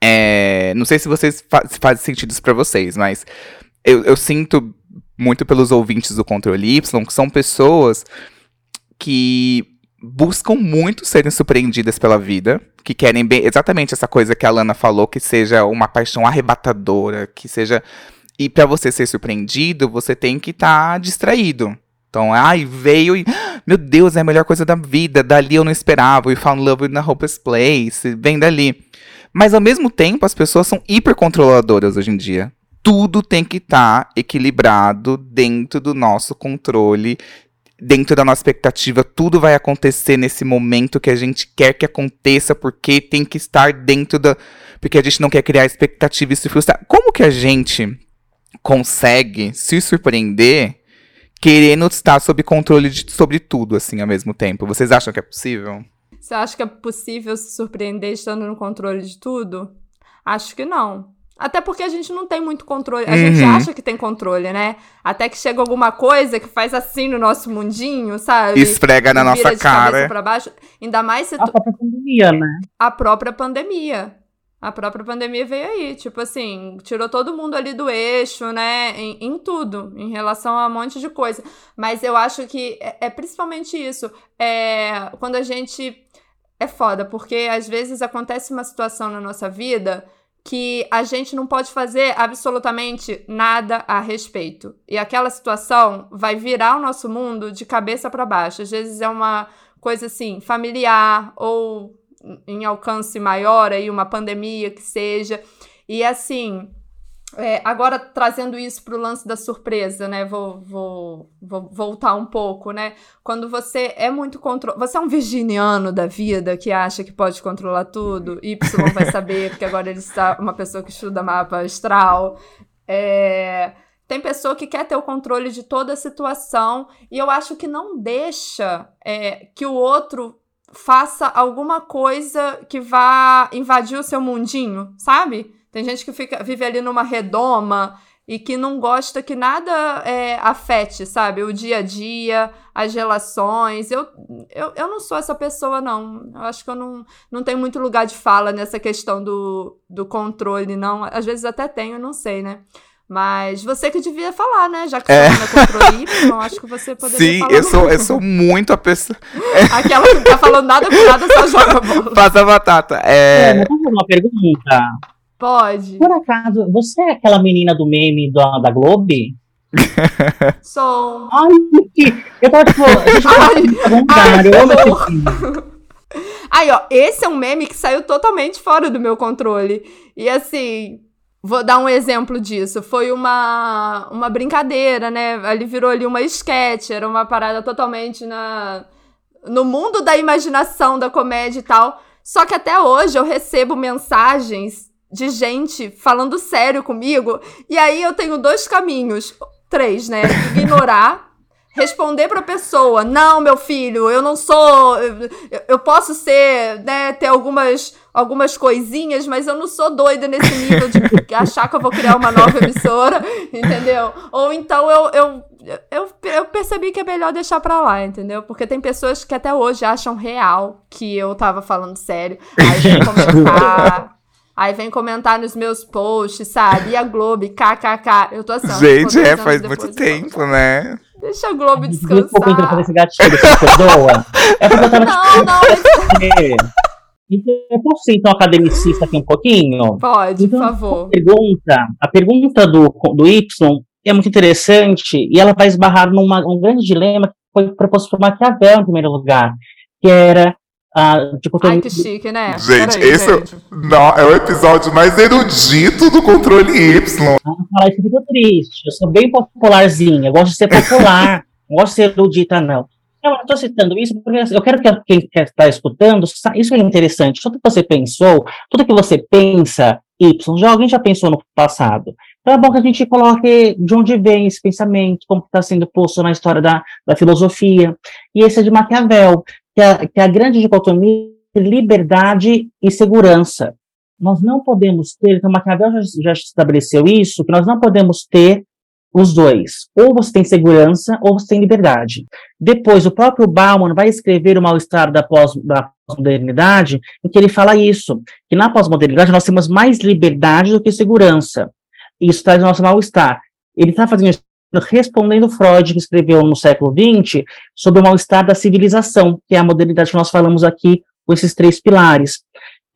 é, não sei se vocês fa faz sentido isso pra vocês, mas eu, eu sinto muito pelos ouvintes do Controle Y que são pessoas que buscam muito serem surpreendidas pela vida, que querem bem exatamente essa coisa que a Lana falou, que seja uma paixão arrebatadora, que seja e pra você ser surpreendido, você tem que estar distraído. Então, ai, veio e. Meu Deus, é a melhor coisa da vida. Dali eu não esperava. We found love in a hopeless place. Vem dali. Mas ao mesmo tempo, as pessoas são hiper controladoras hoje em dia. Tudo tem que estar equilibrado dentro do nosso controle, dentro da nossa expectativa. Tudo vai acontecer nesse momento que a gente quer que aconteça, porque tem que estar dentro da. Porque a gente não quer criar expectativa e se frustrar. Como que a gente consegue se surpreender querendo estar sob controle de, sobre tudo, assim, ao mesmo tempo? Vocês acham que é possível? Você acha que é possível se surpreender estando no controle de tudo? Acho que não. Até porque a gente não tem muito controle. A gente Uhum. acha que tem controle, né? Até que chega alguma coisa que faz assim no nosso mundinho, sabe? Esfrega na E vira nossa cara. pra baixo. Ainda mais se A tu... própria pandemia, né? a própria pandemia. A própria pandemia veio aí, tipo assim, tirou todo mundo ali do eixo, né? Em, em tudo, em relação a um monte de coisa. Mas eu acho que é, é principalmente isso. É, quando a gente. É foda, porque às vezes acontece uma situação na nossa vida que a gente não pode fazer absolutamente nada a respeito. E aquela situação vai virar o nosso mundo de cabeça para baixo. Às vezes é uma coisa assim, familiar ou em alcance maior, aí uma pandemia que seja. E assim, é, agora trazendo isso para o lance da surpresa, né? Vou, vou, vou voltar um pouco, né? Quando você é muito control... Você é um virginiano da vida que acha que pode controlar tudo, Y vai saber, porque agora ele está uma pessoa que estuda mapa astral. É... Tem pessoa que quer ter o controle de toda a situação e eu acho que não deixa é, que o outro faça alguma coisa que vá invadir o seu mundinho, sabe? Tem gente que fica, vive ali numa redoma e que não gosta que nada é, afete, sabe? O dia a dia, as relações. Eu, eu, eu não sou essa pessoa, não. Eu acho que eu não, não tenho muito lugar de fala nessa questão do, do controle, não. Às vezes até tenho, não sei, né? Mas você que devia falar, né? Já que É. você é. controle Y, acho que você poderia Sim, falar. eu sou, eu sou muito a pessoa. Aquela que não tá falando nada com nada, só joga a bola. Passa a batata. É, É. posso fazer uma pergunta? Pode. Por acaso, você é aquela menina do meme da, da Globo? Sou. Ai, que- eu tava tipo, Ai, perguntando, eu amo ai, esse filme. Aí, ó, esse é um meme que saiu totalmente fora do meu controle. E assim, vou dar um exemplo disso. Foi uma, uma brincadeira, né? Ali virou ali uma esquete, era uma parada totalmente na no mundo da imaginação da comédia e tal. Só que até hoje eu recebo mensagens de gente falando sério comigo. E aí eu tenho dois caminhos. Três, né? Ignorar responder pra pessoa, não, meu filho, eu não sou, eu, eu posso ser, né, ter algumas, algumas coisinhas, mas eu não sou doida nesse nível de achar que eu vou criar uma nova emissora, entendeu? Ou então eu, eu, eu, eu percebi que é melhor deixar pra lá, entendeu? Porque tem pessoas que até hoje acham real que eu tava falando sério, aí vem comentar... Aí vem comentar nos meus posts, sabe? E a Globo, kkk. Eu tô assim, Gente, é, faz muito eu tempo, né? Deixa a Globo Desculpa entrar descansar. nesse gatilho, você perdoa? É porque eu tava Não, não, mas tipo. Então, eu posso ser então academicista aqui um pouquinho? pode, por Então, favor. pergunta, a pergunta do, do Y é muito interessante e ela vai esbarrar num um grande dilema que foi proposto por Maquiavel em primeiro lugar, que era a dicotomia Ai, que chique, né? Gente, Peraí, esse- gente. Não, é o episódio mais erudito do controle Y. falar isso, eu fico triste. Eu sou bem popularzinha, eu gosto de ser popular, não gosto de ser erudita, não. Não, eu estou citando isso porque eu quero que quem está escutando, isso é interessante. Tudo que você pensou, tudo que você pensa, Y, já alguém já pensou no passado. Então é bom que a gente coloque de onde vem esse pensamento, como está sendo posto na história da, da filosofia. E esse é de Maquiavel, que é, que é a grande dicotomia de liberdade e segurança nós não podemos ter, então Maquiavel já, já estabeleceu isso, que nós não podemos ter os dois. Ou você tem segurança, ou você tem liberdade. Depois, o próprio Bauman vai escrever o mal-estar da pós- da pós-modernidade, em que ele fala isso, que na pós-modernidade nós temos mais liberdade do que segurança. Isso traz o nosso mal-estar. Ele está fazendo isso respondendo Freud, que escreveu no século XX, sobre o mal-estar da civilização, que é a modernidade que nós falamos aqui, com esses três pilares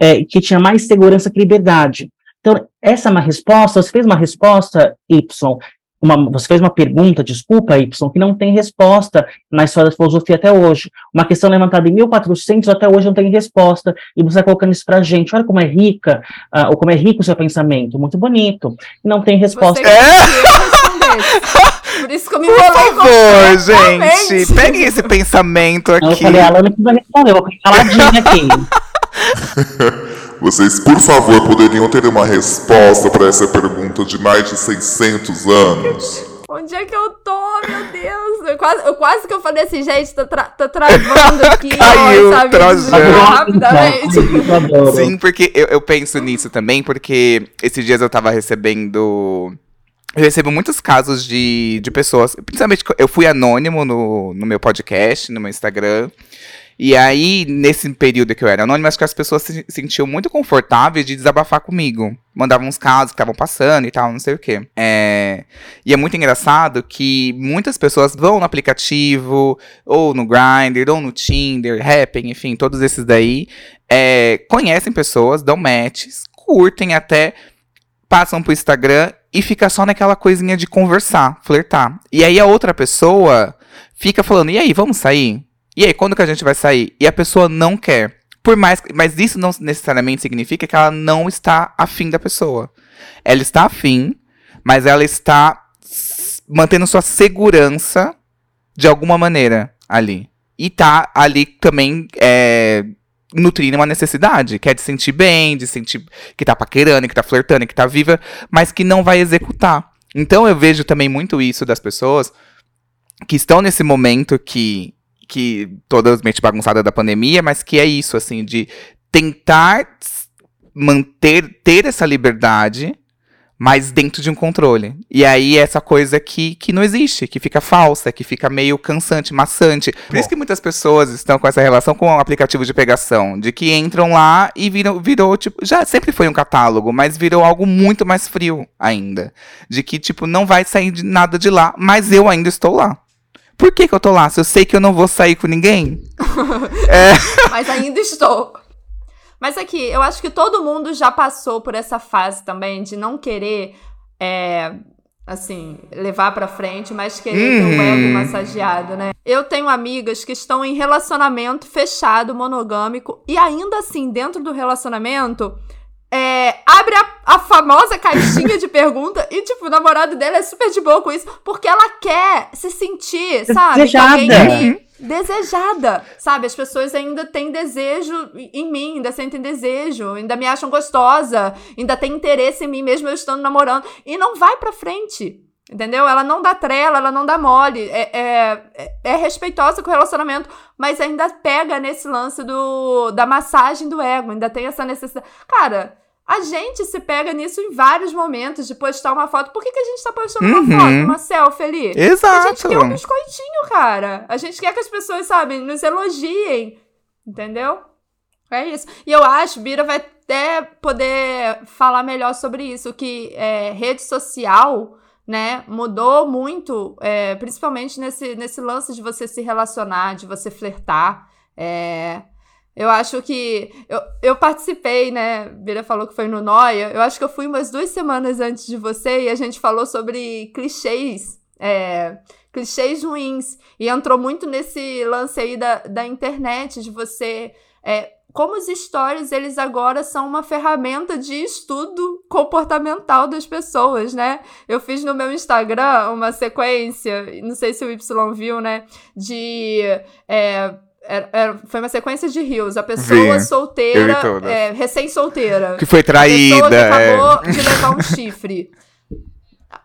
é, que tinha mais segurança que liberdade. Então, essa é uma resposta, você fez uma resposta, Y, uma, você fez uma pergunta, desculpa, Y, que não tem resposta na história da filosofia até hoje. Uma questão levantada em 1400 até hoje não tem resposta, e você está colocando isso pra gente. Olha como é rica, ah, ou como é rico o seu pensamento, muito bonito. E não tem resposta. Você queria que eu respondesse. Por isso que eu me Por favor, gente, peguem esse pensamento Então, eu aqui. falei, a Alana que vai responder, eu vou ficar caladinha aqui. Vocês, por favor, poderiam ter uma resposta para essa pergunta de mais de 600 anos? Onde é que eu tô, meu Deus? Eu quase, eu quase que eu falei assim, gente, tô, tra tô travando aqui, Caiu, ó, sabe? trajando. Desligou Rapidamente. Sim, porque eu, eu penso nisso também, porque esses dias eu tava recebendo. Eu recebo muitos casos de, de pessoas, principalmente eu fui anônimo no, no meu podcast, no meu Instagram. E aí, nesse período que eu era anônima, acho que as pessoas se sentiam muito confortáveis de desabafar comigo. Mandavam uns casos que estavam passando e tal, não sei o quê. É... E é muito engraçado que muitas pessoas vão no aplicativo, ou no Grindr, ou no Tinder, Happn, enfim, todos esses daí, é... conhecem pessoas, dão matches, curtem até, passam pro Instagram e fica só naquela coisinha de conversar, flertar. E aí a outra pessoa fica falando, e aí, vamos sair? E aí, quando que a gente vai sair? E a pessoa não quer. Por mais, mas isso não necessariamente significa que ela não está afim da pessoa. Ela está afim, mas ela está mantendo sua segurança de alguma maneira ali. E tá ali também é, nutrindo uma necessidade, que é de sentir bem, de sentir que tá paquerando, que tá flertando, que tá viva, mas que não vai executar. Então eu vejo também muito isso das pessoas que estão nesse momento que que totalmente bagunçada da pandemia, mas que é isso assim de tentar manter ter essa liberdade mas dentro de um controle. E aí essa coisa que, que não existe, que fica falsa, que fica meio cansante, maçante. Por Bom. isso que muitas pessoas estão com essa relação com o aplicativo de pegação, de que entram lá e viram, virou, tipo, já sempre foi um catálogo, mas virou algo muito mais frio ainda. De que, tipo, não vai sair de nada de lá, mas eu ainda estou lá. Por que, que eu tô lá? Se eu sei que eu não vou sair com ninguém? é... Mas ainda estou. Mas aqui, eu acho que todo mundo já passou por essa fase também de não querer, é, assim, levar pra frente, mas querer ter um ego uhum. massageado, né? Eu tenho amigas que estão em relacionamento fechado, monogâmico, e ainda assim, dentro do relacionamento, é, abre a, a, famosa caixinha de pergunta e, tipo, o namorado dela é super de boa com isso, porque ela quer se sentir, sabe? Desejada desejada, sabe? As pessoas ainda têm desejo em mim, ainda sentem desejo, ainda me acham gostosa, ainda têm interesse em mim mesmo eu estando namorando e não vai pra frente. Entendeu? Ela não dá trela, ela não dá mole. É, é, é, respeitosa com o relacionamento, mas ainda pega nesse lance do, da massagem do ego. Ainda tem essa necessidade. Cara, a gente se pega nisso em vários momentos de postar uma foto. Por que, que a gente tá postando uhum. uma foto, uma selfie ali? Exato. A gente quer um biscoitinho, cara. A gente quer que as pessoas, sabe, nos elogiem. Entendeu? É isso. E eu acho, Bira vai até poder falar melhor sobre isso, que é, rede social, né, mudou muito, é, principalmente nesse, nesse lance de você se relacionar, de você flertar. É, eu acho que. Eu, eu participei, né? Bira falou que foi no Noia. Eu acho que eu fui umas duas semanas antes de você e a gente falou sobre clichês. É, clichês ruins. E entrou muito nesse lance aí da, da internet, de você. É, como os stories, eles agora são uma ferramenta de estudo comportamental das pessoas, né? Eu fiz no meu Instagram uma sequência, não sei se o Y viu, né? De. É, era, era, foi uma sequência de rios. A pessoa Vi, solteira, é, recém-solteira. Que foi traída. A pessoa que acabou é. de levar um chifre.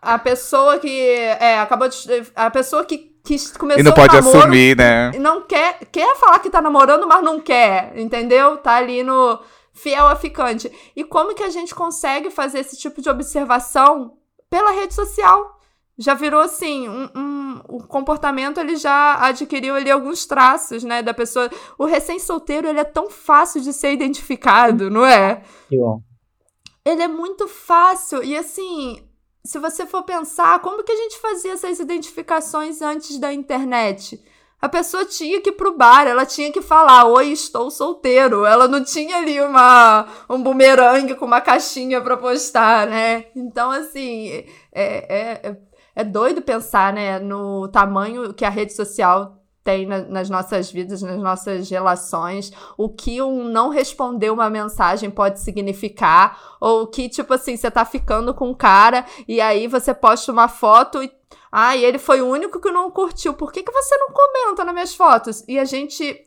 A pessoa que. É, acabou de. A pessoa que, que começou E não pode namoro, assumir, né? Não quer, quer falar que tá namorando, mas não quer. Entendeu? Tá ali no fiel a ficante. E como que a gente consegue fazer esse tipo de observação pela rede social? Já virou assim, um, um, o comportamento ele já adquiriu ali alguns traços, né, da pessoa. O recém-solteiro, ele é tão fácil de ser identificado, não é? Que bom. Ele é muito fácil e assim, se você for pensar, como que a gente fazia essas identificações antes da internet? A pessoa tinha que ir pro bar, ela tinha que falar, oi, estou solteiro. Ela não tinha ali uma, um bumerangue com uma caixinha pra postar, né? Então, assim, é, é, é doido pensar, né, no tamanho que a rede social tem na, nas nossas vidas, nas nossas relações, o que um não responder uma mensagem pode significar, ou que, tipo assim, você tá ficando com um cara e aí você posta uma foto e. Ah, e ele foi o único que não curtiu. Por que, que você não comenta nas minhas fotos? E a gente.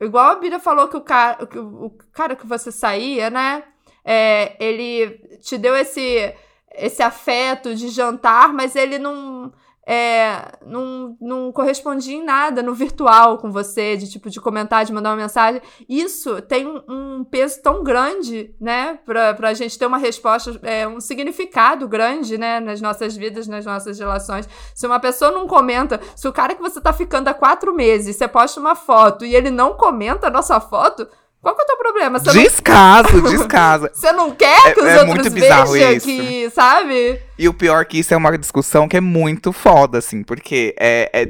Igual a Bira falou que o cara que, o cara que você saía, né? É, ele te deu esse esse afeto de jantar, mas ele não é, não, não correspondia em nada no virtual com você, de tipo, de comentar, de mandar uma mensagem. Isso tem um, um peso tão grande, né, pra, pra gente ter uma resposta, é, um significado grande, né, nas nossas vidas, nas nossas relações. Se uma pessoa não comenta, se o cara que você tá ficando há quatro meses, você posta uma foto e ele não comenta a nossa foto, qual que é o teu problema? Você descaso, não... descaso. Você não quer que os é, é outros muito bizarro vejam isso. que, sabe? E o pior que isso é uma discussão que é muito foda, assim, porque é, é,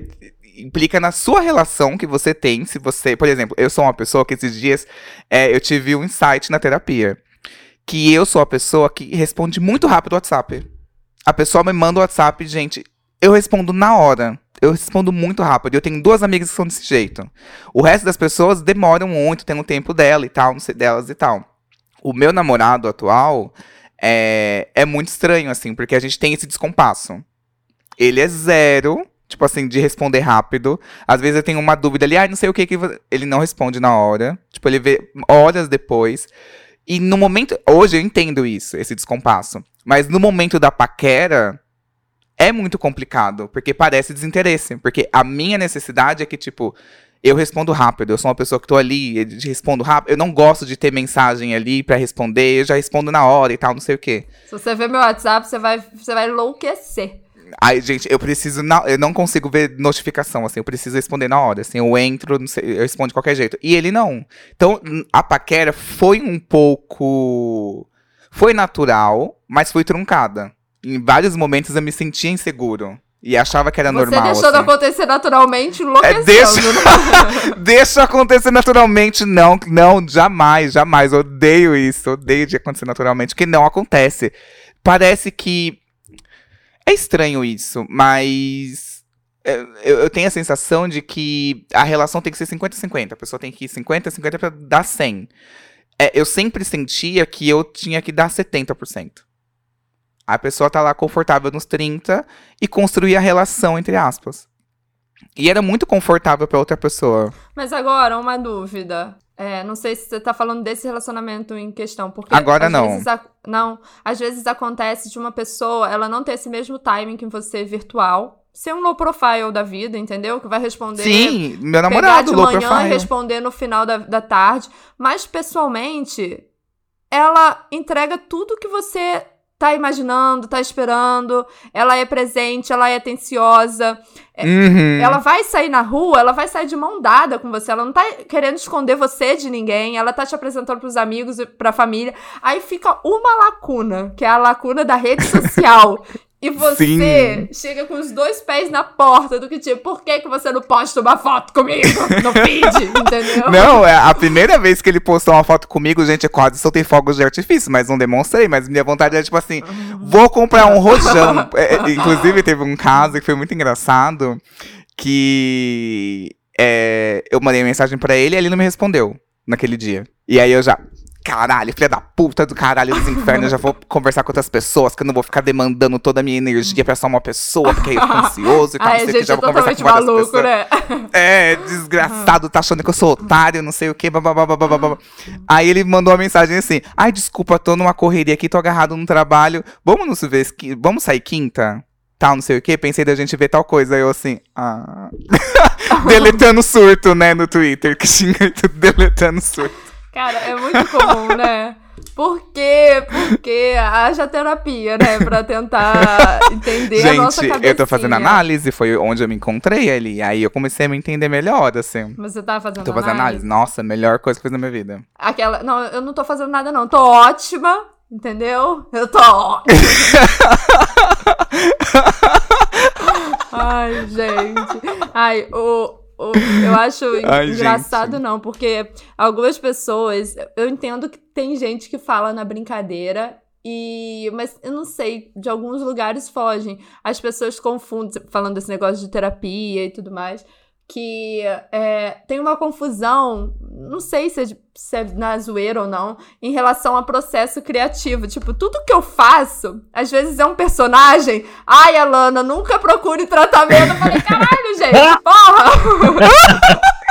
implica na sua relação que você tem, se você... Por exemplo, eu sou uma pessoa que esses dias é, eu tive um insight na terapia, que eu sou a pessoa que responde muito rápido o WhatsApp. A pessoa me manda o WhatsApp, gente, eu respondo na hora eu respondo muito rápido. Eu tenho duas amigas que são desse jeito. O resto das pessoas demoram muito, tem o um tempo dela e tal, não sei delas e tal. O meu namorado atual é, é muito estranho, assim, porque a gente tem esse descompasso. Ele é zero, tipo assim, de responder rápido. Às vezes eu tenho uma dúvida ali, ah, não sei o que que. Ele não responde na hora. Tipo, ele vê horas depois. E no momento. Hoje eu entendo isso, esse descompasso. Mas no momento da paquera, é muito complicado, porque parece desinteresse. Porque a minha necessidade é que, tipo, eu respondo rápido. Eu sou uma pessoa que tô ali, respondo rápido. Eu não gosto de ter mensagem ali para responder, eu já respondo na hora e tal, não sei o quê. Se você ver meu WhatsApp, você vai, você vai enlouquecer. Ai, gente, eu preciso. Não, eu não consigo ver notificação, assim, eu preciso responder na hora. Assim, eu entro, sei, eu respondo de qualquer jeito. E ele não. Então, a paquera foi um pouco. Foi natural, mas foi truncada em vários momentos eu me sentia inseguro. E achava que era Você normal. Você deixando assim. acontecer naturalmente, enlouquecendo. É, deixa... deixa acontecer naturalmente, não, não, jamais, jamais. Odeio isso, odeio de acontecer naturalmente, que não acontece. Parece que. É estranho isso, mas. É, eu, eu tenho a sensação de que a relação tem que ser 50-50. A pessoa tem que ir 50-50 pra dar 100. É, eu sempre sentia que eu tinha que dar 70%. A pessoa tá lá confortável nos 30 e construir a relação, entre aspas. E era muito confortável pra outra pessoa. Mas agora, uma dúvida. É, não sei se você tá falando desse relacionamento em questão, porque agora não. Vezes, não, às vezes acontece de uma pessoa, ela não ter esse mesmo timing que você virtual, ser um low profile da vida, entendeu? Que vai responder. Sim, meu namorado, de low manhã profile. e responder no final da, da tarde. Mas pessoalmente, ela entrega tudo que você tá imaginando, tá esperando, ela é presente, ela é atenciosa. É, uhum. Ela vai sair na rua, ela vai sair de mão dada com você. Ela não tá querendo esconder você de ninguém. Ela tá te apresentando pros amigos pra família. Aí fica uma lacuna, que é a lacuna da rede social. E você Sim. chega com os dois pés na porta do que tipo, por que, que você não posta uma foto comigo no feed, entendeu? Não, é a primeira vez que ele postou uma foto comigo, gente, eu quase soltei fogos de artifício, mas não demonstrei. Mas minha vontade era tipo assim, vou comprar um rojão. é, é inclusive, teve um caso que foi muito engraçado, que é, eu mandei mensagem para ele e ele não me respondeu naquele dia. E aí eu já, caralho, filha da puta do caralho dos infernos, eu já vou conversar com outras pessoas, que eu não vou ficar demandando toda a minha energia pra só uma pessoa, porque aí eu fico ansioso e tal, Ai, não sei o que, já vou conversar com várias maluco, pessoas. Né? É, desgraçado, tá achando que eu sou otário, não sei o que, babá. Aí ele mandou uma mensagem assim, ai, desculpa, tô numa correria aqui, tô agarrado no trabalho, vamos nos ver, vamos sair quinta? Tal, não sei o que, pensei da gente ver tal coisa, aí eu assim, ah... deletando surto, né, no Twitter, que xinga deletando surto. Cara, é muito comum, né? Por quê? Porque haja terapia, né? Pra tentar entender Gente, a nossa cabeça. eu tô fazendo análise, foi onde eu me encontrei ali. Aí eu comecei a me entender melhor, assim. Mas você tá fazendo tô fazendo análise? análise. Nossa, melhor coisa que eu fiz na minha vida. Aquela. Não, eu não tô fazendo nada, não. Tô ótima, entendeu? Eu tô ótima. Ai, gente. Ai, o eu acho Ai, engraçado, gente. não, porque algumas pessoas. Eu entendo que tem gente que fala na brincadeira. E, mas eu não sei, de alguns lugares fogem. As pessoas confundem, falando desse negócio de terapia e tudo mais que é, tem uma confusão, não sei se é, se é, na zoeira ou não, em relação a processo criativo. Tipo, tudo que eu faço, às vezes é um personagem. Ai, Alana, nunca procure tratamento. Eu falei, caralho, gente, porra!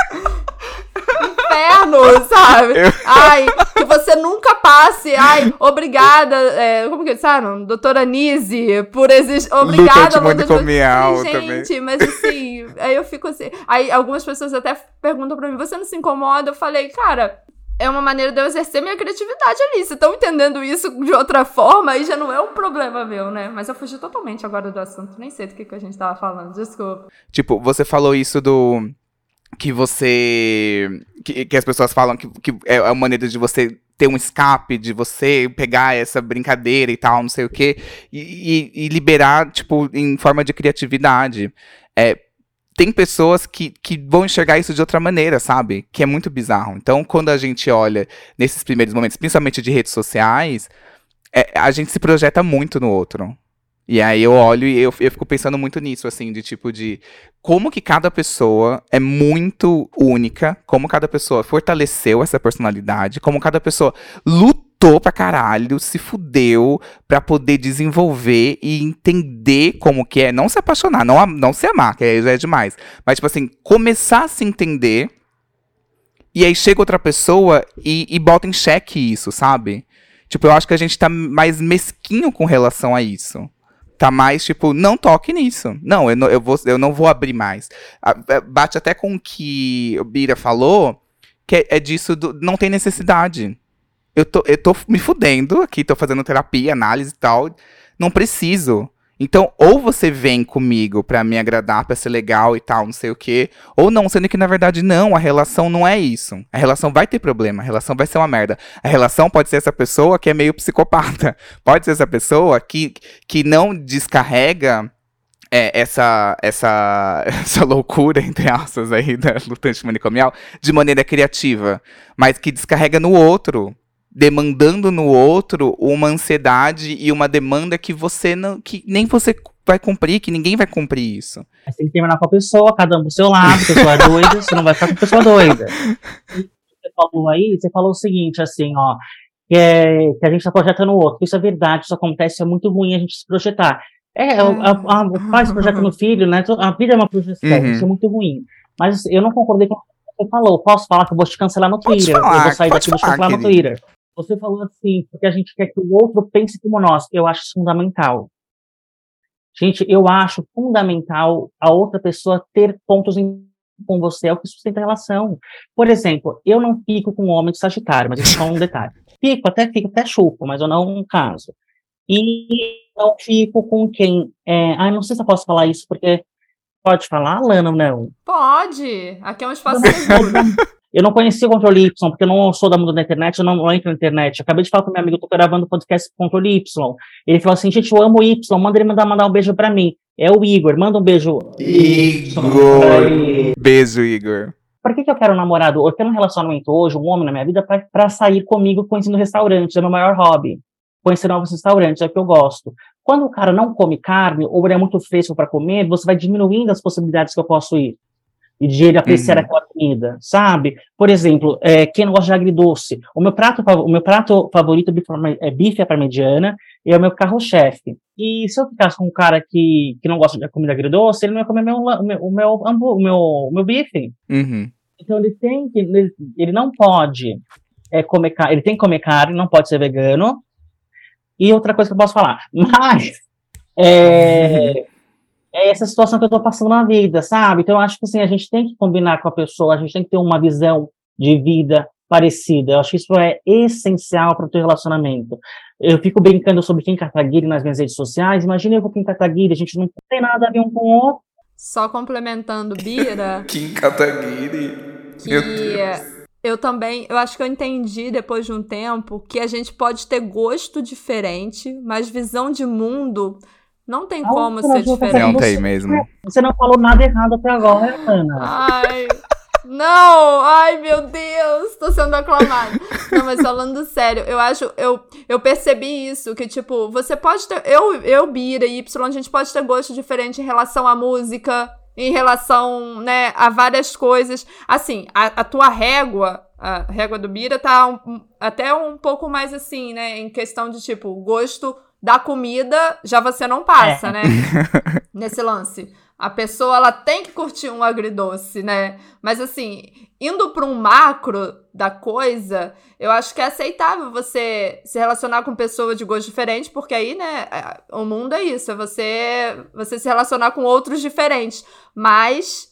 inferno, sabe? Ai, que você nunca passe. Ai, obrigada. É, como que eles falam? Doutora Nise, por existir. Obrigada, Luta antimanicomial Ai, Gente, também. mas assim, aí eu fico assim. Aí algumas pessoas até perguntam pra mim: você não se incomoda? Eu falei, cara. É uma maneira de eu exercer minha criatividade ali. Se estão entendendo isso de outra forma, aí já não é um problema meu, né? Mas eu fugi totalmente agora do assunto. Nem sei do que, que a gente tava falando. Desculpa. Tipo, você falou isso do. Que você. Que, que as pessoas falam que, que é uma maneira de você ter um escape, de você pegar essa brincadeira e tal, não sei o quê, e, e- e liberar, tipo, em forma de criatividade. É, tem pessoas que, que vão enxergar isso de outra maneira, sabe? Que é muito bizarro. Então, quando a gente olha nesses primeiros momentos, principalmente de redes sociais, é, a gente se projeta muito no outro. E aí eu olho e eu, eu fico pensando muito nisso, assim, de tipo de como que cada pessoa é muito única, como cada pessoa fortaleceu essa personalidade, como cada pessoa lutou pra caralho, se fudeu pra poder desenvolver e entender como que é, não se apaixonar, não, não se amar, que aí já é demais, mas tipo assim, começar a se entender e aí chega outra pessoa e, e bota em xeque isso, sabe? Tipo, eu acho que a gente tá mais mesquinho com relação a isso. Tá mais, tipo, não toque nisso. Não, eu não, eu vou, eu não vou abrir mais. A- Bate até com o que o Bira falou, que é, é disso do. Não tem necessidade. Eu tô, eu tô me fudendo aqui, tô fazendo terapia, análise e tal. Não preciso. Então, ou você vem comigo pra me agradar, pra ser legal e tal, não sei o quê, ou não, sendo que na verdade não, a relação não é isso. A relação vai ter problema, a relação vai ser uma merda. A relação pode ser essa pessoa que é meio psicopata. Pode ser essa pessoa que, que não descarrega é, essa, essa, essa loucura, entre aspas, aí, da lutante manicomial, de maneira criativa, mas que descarrega no outro, demandando no outro uma ansiedade e uma demanda que você não, que nem você vai cumprir, que ninguém vai cumprir isso. Mas tem que terminar com a pessoa, cada um pro seu lado, pessoa é doida, você não vai ficar com a pessoa doida. E Você falou aí, você falou o seguinte, assim, ó, que, é, que a gente tá projetando o outro. Isso é verdade, isso acontece, é muito ruim a gente se projetar. É, o- a, a, o pai se projeta no filho, né? A vida é uma projeção, Uhum. isso é muito ruim. Mas eu não concordei com o que você falou. Posso falar que eu vou te cancelar no Twitter. eu falar, vou sair daqui e vou te cancelar no querido. Twitter. Você falou assim, porque a gente quer que o outro pense como nós. Eu acho isso fundamental. Gente, eu acho fundamental a outra pessoa ter pontos em com você, é o que sustenta a relação. Por exemplo, eu não fico com um homem de Sagitário, mas isso é só um detalhe. Fico, até fico, até chupo, mas eu não caso. E não fico com quem. É, ah, não sei se eu posso falar isso, porque pode falar, Lana, ou não? Pode! Aqui é um espaço seguro. Eu não conheci o Controle Y, porque eu não sou da mundo da internet, eu não, não entro na internet. Eu acabei de falar com meu amigo, eu tô gravando o podcast com o Controle Y. Ele falou assim, gente, eu amo o Y, manda ele mandar, mandar um beijo pra mim. É o Igor, manda um beijo. Igor! Beijo, Igor. Por que, que eu quero um namorado? Eu quero um relacionamento hoje, um homem na minha vida, pra, pra sair comigo conhecendo restaurantes. É meu maior hobby. Conhecer novos restaurantes, é o que eu gosto. Quando o cara não come carne, ou ele é muito fresco para comer, você vai diminuindo as possibilidades que eu posso ir. E de ele apreciar Uhum. aquela comida, sabe? Por exemplo, é, quem não gosta de agridoce? O meu prato, o meu prato favorito é bife é bife à parmegiana e é o meu carro-chefe. E se eu ficasse com um cara que, que não gosta de comida agridoce, ele não ia comer meu, o meu, o meu, o meu, o meu bife. Uhum. Então ele tem que, ele, ele não pode é, comer carne, ele tem que comer carne, não pode ser vegano. E outra coisa que eu posso falar, mas é, é essa situação que eu tô passando na vida, sabe? Então eu acho que assim, a gente tem que combinar com a pessoa, a gente tem que ter uma visão de vida parecida. Eu acho que isso é essencial para o teu relacionamento. Eu fico brincando sobre Kim Kataguiri nas minhas redes sociais. Imagina eu com Kim Kataguiri, a gente não tem nada a ver um com o outro. Só complementando, Bira, Kim Kataguiri. Meu que eu também, eu acho que eu entendi depois de um tempo que a gente pode ter gosto diferente, mas visão de mundo não tem Ah, como não, ser não, não, diferente. Não você- tem mesmo. Você não falou nada errado até agora, Ana. Ai, não! Ai, meu Deus! Tô sendo aclamada. Não, mas falando sério, eu acho, eu, eu percebi isso, que, tipo, você pode ter. Eu, eu, Bira e Y, a gente pode ter gosto diferente em relação à música, em relação, né, a várias coisas. Assim, a, a tua régua, a régua do Bira tá um- até um pouco mais assim, né, em questão de, tipo, gosto da comida, já você não passa, É. né? Nesse lance. A pessoa ela tem que curtir um agridoce, né? Mas assim, indo para um macro da coisa, eu acho que é aceitável você se relacionar com pessoas de gosto diferente, porque aí, né, é, o mundo é isso, é você você se relacionar com outros diferentes, mas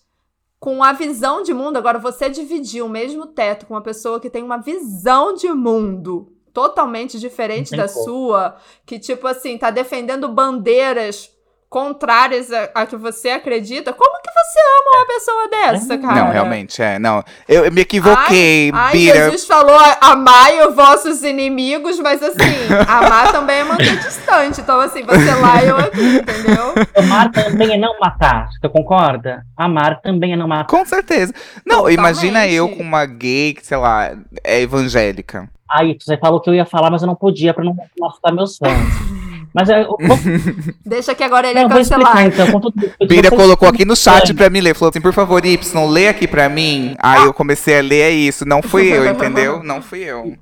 com a visão de mundo, agora você dividir o mesmo teto com uma pessoa que tem uma visão de mundo totalmente diferente da como. sua, que tipo assim, tá defendendo bandeiras contrárias a, a que você acredita, como que você ama uma pessoa dessa, cara? Não, realmente, é. Não, eu, eu me equivoquei, Ai, Bira. Jesus falou amai os vossos inimigos, mas assim, amar também é manter distante. Então, assim, você lá e eu aqui, entendeu? Amar também é não matar. Você concorda? Amar também é não matar. Com certeza. Não, Totalmente. imagina eu com uma gay que, sei lá, é evangélica. Aí, você falou que eu ia falar, mas eu não podia pra não assustar meus fãs. Mas é, eu Deixa que agora ele não, é vou explicar cancelado. então. Tudo, Bira colocou aqui no chat pra mim ler. Falou assim, por favor, Y, lê aqui pra mim. Aí eu comecei a ler, é isso. Não fui eu, entendeu? Não fui eu.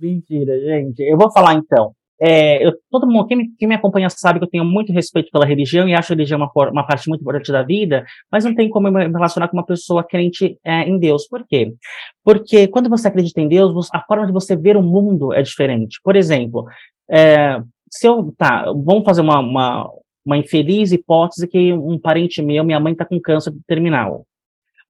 Mentira, gente. Eu vou falar então. É, eu, todo mundo, quem me, quem me acompanha sabe que eu tenho muito respeito pela religião e acho a religião uma, uma parte muito importante da vida, mas não tem como eu me relacionar com uma pessoa crente é, em Deus. Por quê? Porque quando você acredita em Deus, a forma de você ver o mundo é diferente. Por exemplo, é, se eu. Tá, vamos fazer uma, uma, uma infeliz hipótese que um parente meu, minha mãe está com câncer terminal.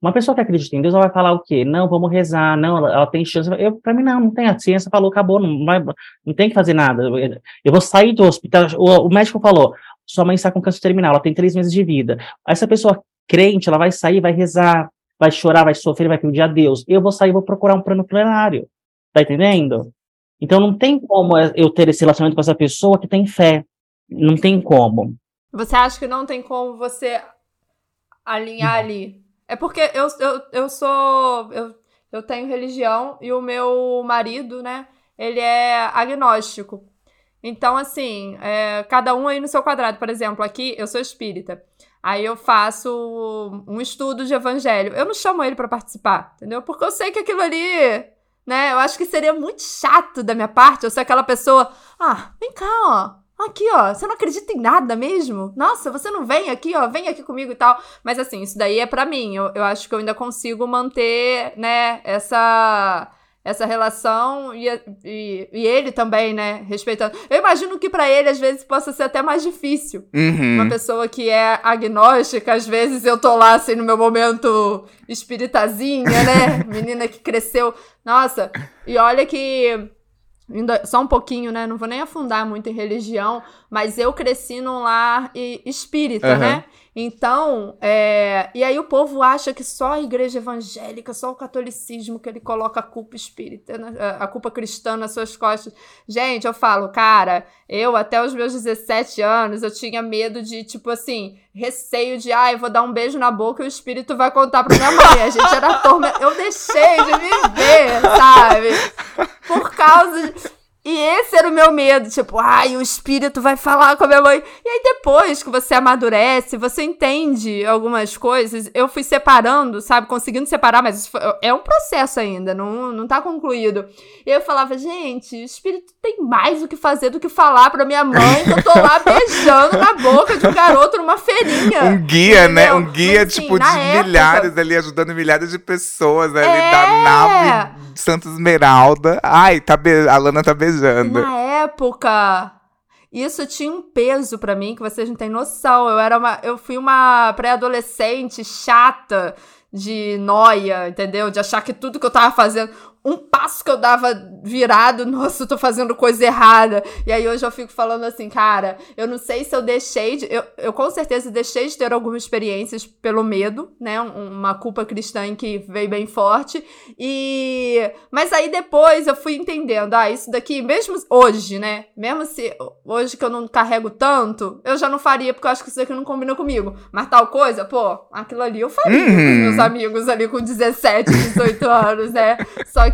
Uma pessoa que acredita em Deus, ela vai falar o quê? Não, vamos rezar, não, ela, ela tem chance. Eu, para mim, não, não tem. A ciência falou, acabou, não, vai, não tem que fazer nada. Eu, eu vou sair do hospital. O, o médico falou: sua mãe está com câncer terminal, ela tem três meses de vida. Essa pessoa crente, ela vai sair, vai rezar, vai chorar, vai sofrer, vai pedir a Deus. Eu vou sair, vou procurar um plano plenário. Tá entendendo? Então não tem como eu ter esse relacionamento com essa pessoa que tem fé. Não tem como. Você acha que não tem como você alinhar ali? É porque eu, eu, eu sou. Eu, eu tenho religião e o meu marido, né? Ele é agnóstico. Então, assim, é, cada um aí no seu quadrado. Por exemplo, aqui eu sou espírita. Aí eu faço um estudo de evangelho. Eu não chamo ele pra participar, entendeu? Porque eu sei que aquilo ali, né? Eu acho que seria muito chato da minha parte eu ser aquela pessoa. Ah, vem cá, ó. Aqui, ó, você não acredita em nada mesmo? Nossa, você não vem aqui, ó, vem aqui comigo e tal. Mas assim, isso daí é pra mim. Eu, eu acho que eu ainda consigo manter, né, essa essa relação e, e, e ele também, né, respeitando. Eu imagino que pra ele às vezes possa ser até mais difícil. Uma Uhum. pessoa que é agnóstica, às vezes eu tô lá assim no meu momento espiritazinha, né? Menina que cresceu. Nossa, e olha que ainda- só um pouquinho, né? Não vou nem afundar muito em religião, mas eu cresci num lar e- espírita, Aham. né? Então, é, e aí o povo acha que só a igreja evangélica, só o catolicismo que ele coloca a culpa espírita, né? a culpa cristã nas suas costas. Gente, eu falo, cara, eu até os meus 17 anos, eu tinha medo de, tipo assim, receio de, ai, vou dar um beijo na boca e o espírito vai contar pra minha mãe. A gente era tormenta. Eu deixei de viver, sabe? Por causa de. E esse era o meu medo, tipo, ai, o espírito vai falar com a minha mãe. E aí depois que você amadurece, você entende algumas coisas. Eu fui separando, sabe, conseguindo separar, mas foi- é um processo ainda, não, não tá concluído. E eu falava, gente, o espírito tem mais o que fazer do que falar pra minha mãe que eu tô lá beijando na boca de um garoto numa feirinha. Um guia, né? Entendeu? Um guia, Mas, assim, tipo, de época- milhares ali, ajudando milhares de pessoas ali É. da nave Santa Esmeralda. Ai, tá be... a Lana tá beijando. na época, isso tinha um peso pra mim que vocês não têm noção. Eu era uma, eu fui uma pré-adolescente chata de noia, entendeu? De achar que tudo que eu tava fazendo, um passo que eu dava virado, nossa, eu tô fazendo coisa errada. E aí hoje eu fico falando assim, cara, eu não sei se eu deixei de. Eu, eu com certeza deixei de ter algumas experiências pelo medo, né? Um- Uma culpa cristã que veio bem forte. E. Mas aí depois eu fui entendendo, ah, isso daqui, mesmo hoje, né? Mesmo se hoje que eu não carrego tanto, eu já não faria, porque eu acho que isso daqui não combina comigo. Mas tal coisa, pô, aquilo ali eu faria com os Uhum. meus amigos ali com 17, 18 anos, né? Só que,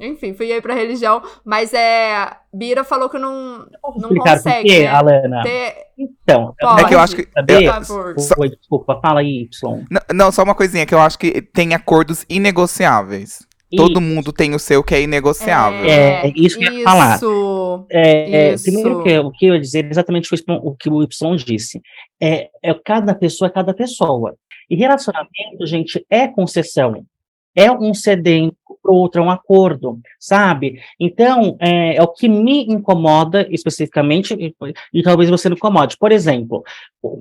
enfim, fui aí pra religião, mas é. Bira falou que não, não consegue, quê, né? Alana? ter. Então, Pode. É que eu acho que. eu- Por favor. Oi, desculpa, fala aí, Y. N- Não, só uma coisinha, que eu acho que tem acordos inegociáveis. Todo mundo tem o seu que é inegociável. É, isso que eu ia falar. Isso. É, é, Isso. primeiro que, o que eu ia dizer exatamente foi o que o Y disse. É, é cada pessoa é cada pessoa. E relacionamento, gente, é concessão. É um cedendo para outro, é um acordo, sabe? Então, é, é o que me incomoda especificamente, e, e talvez você não incomode. Por exemplo,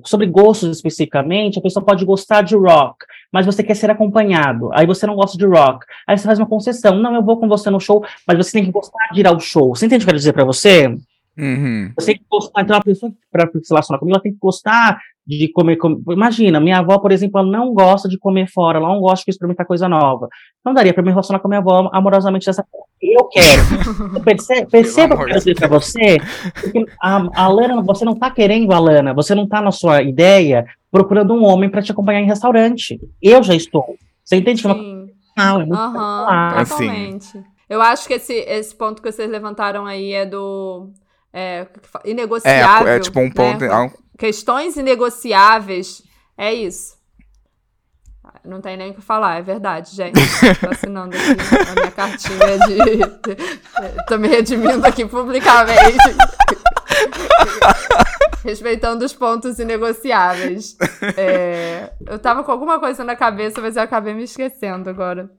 sobre gostos especificamente, a pessoa pode gostar de rock, mas você quer ser acompanhado. Aí você não gosta de rock. Aí você faz uma concessão. Não, eu vou com você no show, mas você tem que gostar de ir ao show. Você entende o que eu quero dizer para você? Uhum. Você tem que gostar, então a pessoa para se relacionar comigo, ela tem que gostar de comer, com- Imagina, minha avó, por exemplo, ela não gosta de comer fora, ela não gosta de experimentar coisa nova. Não daria para me relacionar com minha avó amorosamente dessa forma. Eu quero. Perceba o que eu quero dizer para você? Porque a, a Lana, você não tá querendo a Lana, você não tá na sua ideia procurando um homem para te acompanhar em restaurante. Eu já estou. Você entende Sim. coisa é muito Aham, particular. Assim. totalmente. Eu acho que esse, esse ponto que vocês levantaram aí é do. É, fala? É, inegociável. é tipo um ponto. né? Questões inegociáveis. É isso. Não tem nem o que falar, é verdade, gente. Tô assinando aqui a minha cartinha de. Tô me redimindo aqui publicamente. Respeitando os pontos inegociáveis. É, eu tava com alguma coisa na cabeça, mas eu acabei me esquecendo agora.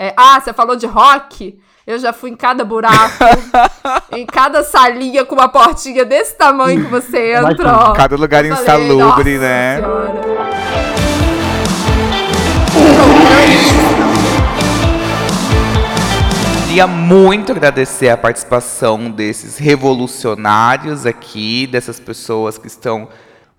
É, ah, você falou de rock? Eu já fui em cada buraco, em cada salinha com uma portinha desse tamanho que você entra, Imagina, ó. Cada lugar Falei, insalubre, "Nossa né? Senhora." Queria muito agradecer a participação desses revolucionários aqui, dessas pessoas que estão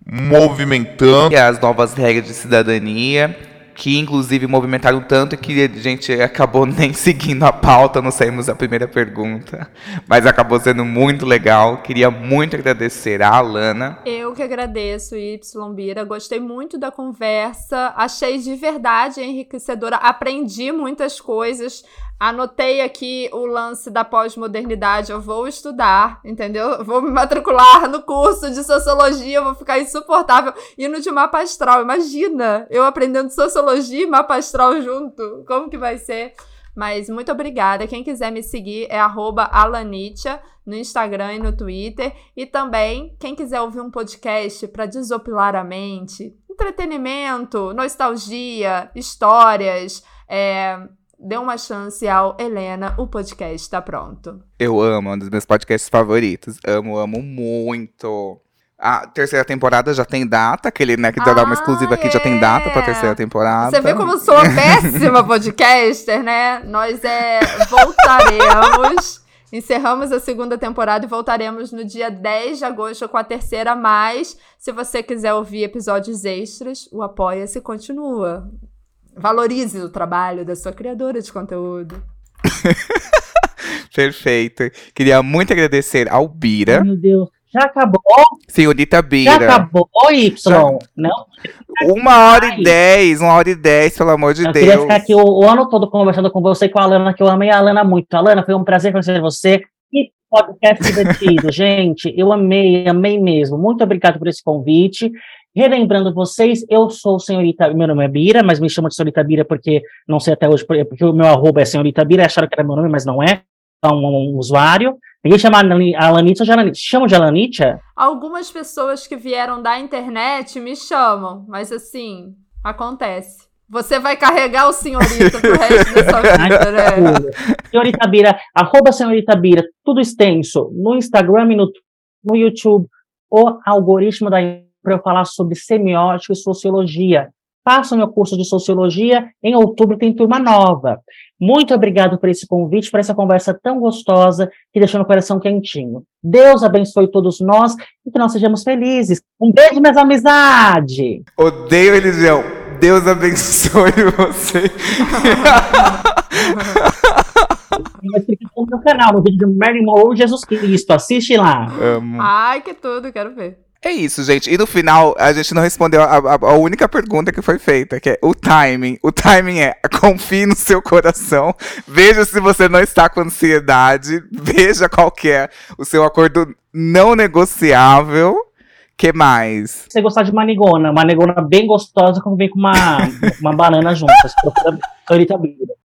Movimentando. as novas regras de cidadania, que inclusive movimentaram tanto que a gente acabou nem seguindo a pauta, não saímos da primeira pergunta, mas acabou sendo muito legal. Queria muito agradecer a Alana. Eu que agradeço, Y Bira. Gostei muito da conversa. Achei de verdade enriquecedora. Aprendi muitas coisas. Anotei aqui o lance da pós-modernidade. Eu vou estudar, entendeu? Eu Vou me matricular no curso de sociologia. Vou ficar insuportável indo de mapa astral. Imagina eu aprendendo sociologia e mapa astral junto. Como que vai ser? Mas muito obrigada. Quem quiser me seguir é alanitia no Instagram e no Twitter. E também, quem quiser ouvir um podcast para desopilar a mente, entretenimento, nostalgia, histórias, é, dê uma chance ao Helena, o podcast está pronto. Eu amo, é um dos meus podcasts favoritos. Amo, amo muito. A terceira temporada já tem data, aquele, né, que já dá uma Ah, exclusiva aqui, já tem é. data pra terceira temporada. Você vê como eu sou uma péssima podcaster, né? Nós é, voltaremos. Encerramos a segunda temporada e voltaremos no dia 10 de agosto com a terceira, mas se você quiser ouvir episódios extras, o Apoia-se continua. Valorize o trabalho da sua criadora de conteúdo. Perfeito. Queria muito agradecer ao Bira, Meu Deus. Já acabou? senhorita Já Bira. acabou, Y? Não? Uma hora Ai. e dez, uma hora e dez, pelo amor de Eu Deus. queria ficar aqui o, o ano todo conversando com você e com a Alana, que eu amei a Alana muito. Alana, foi um prazer conhecer você. Que podcast divertido, gente. Eu amei, amei mesmo. Muito obrigado por esse convite. Relembrando vocês, eu sou senhorita, meu nome é Bira, mas me chamam de senhorita Bira porque, não sei até hoje, porque o meu arroba é senhorita Bira, acharam que era meu nome, mas não é. É um, um usuário. Ninguém chama Alanitia de Alanitia. Chamam de Alanitia? Algumas pessoas que vieram da internet me chamam, mas assim, acontece. Você vai carregar o senhorita pro resto da sua vida, né? Senhorita Bira, arroba Senhorita Bira, tudo extenso, no Instagram e no, no YouTube, o algoritmo da para eu falar sobre semiótica e sociologia. Faça o meu curso de sociologia, em outubro tem turma nova. Muito obrigado por esse convite, por essa conversa tão gostosa que deixou meu coração quentinho. Deus abençoe todos nós e que nós sejamos felizes. Um beijo, minhas amizades! Odeio religião. Deus abençoe você. Uma explicação no meu canal, no vídeo de Mary Monroe Jesus Cristo. Assiste lá. Amo. Ai, que tudo, quero ver. É isso, gente. E no final, a gente não respondeu a, a- a única pergunta que foi feita, que é o timing. O timing é confie no seu coração, veja se você não está com ansiedade, veja qual que é o seu acordo não negociável. que mais? Você gostar de manigona, manigona bem gostosa, como vem com uma, uma banana juntas. Procura Senhorita Bira.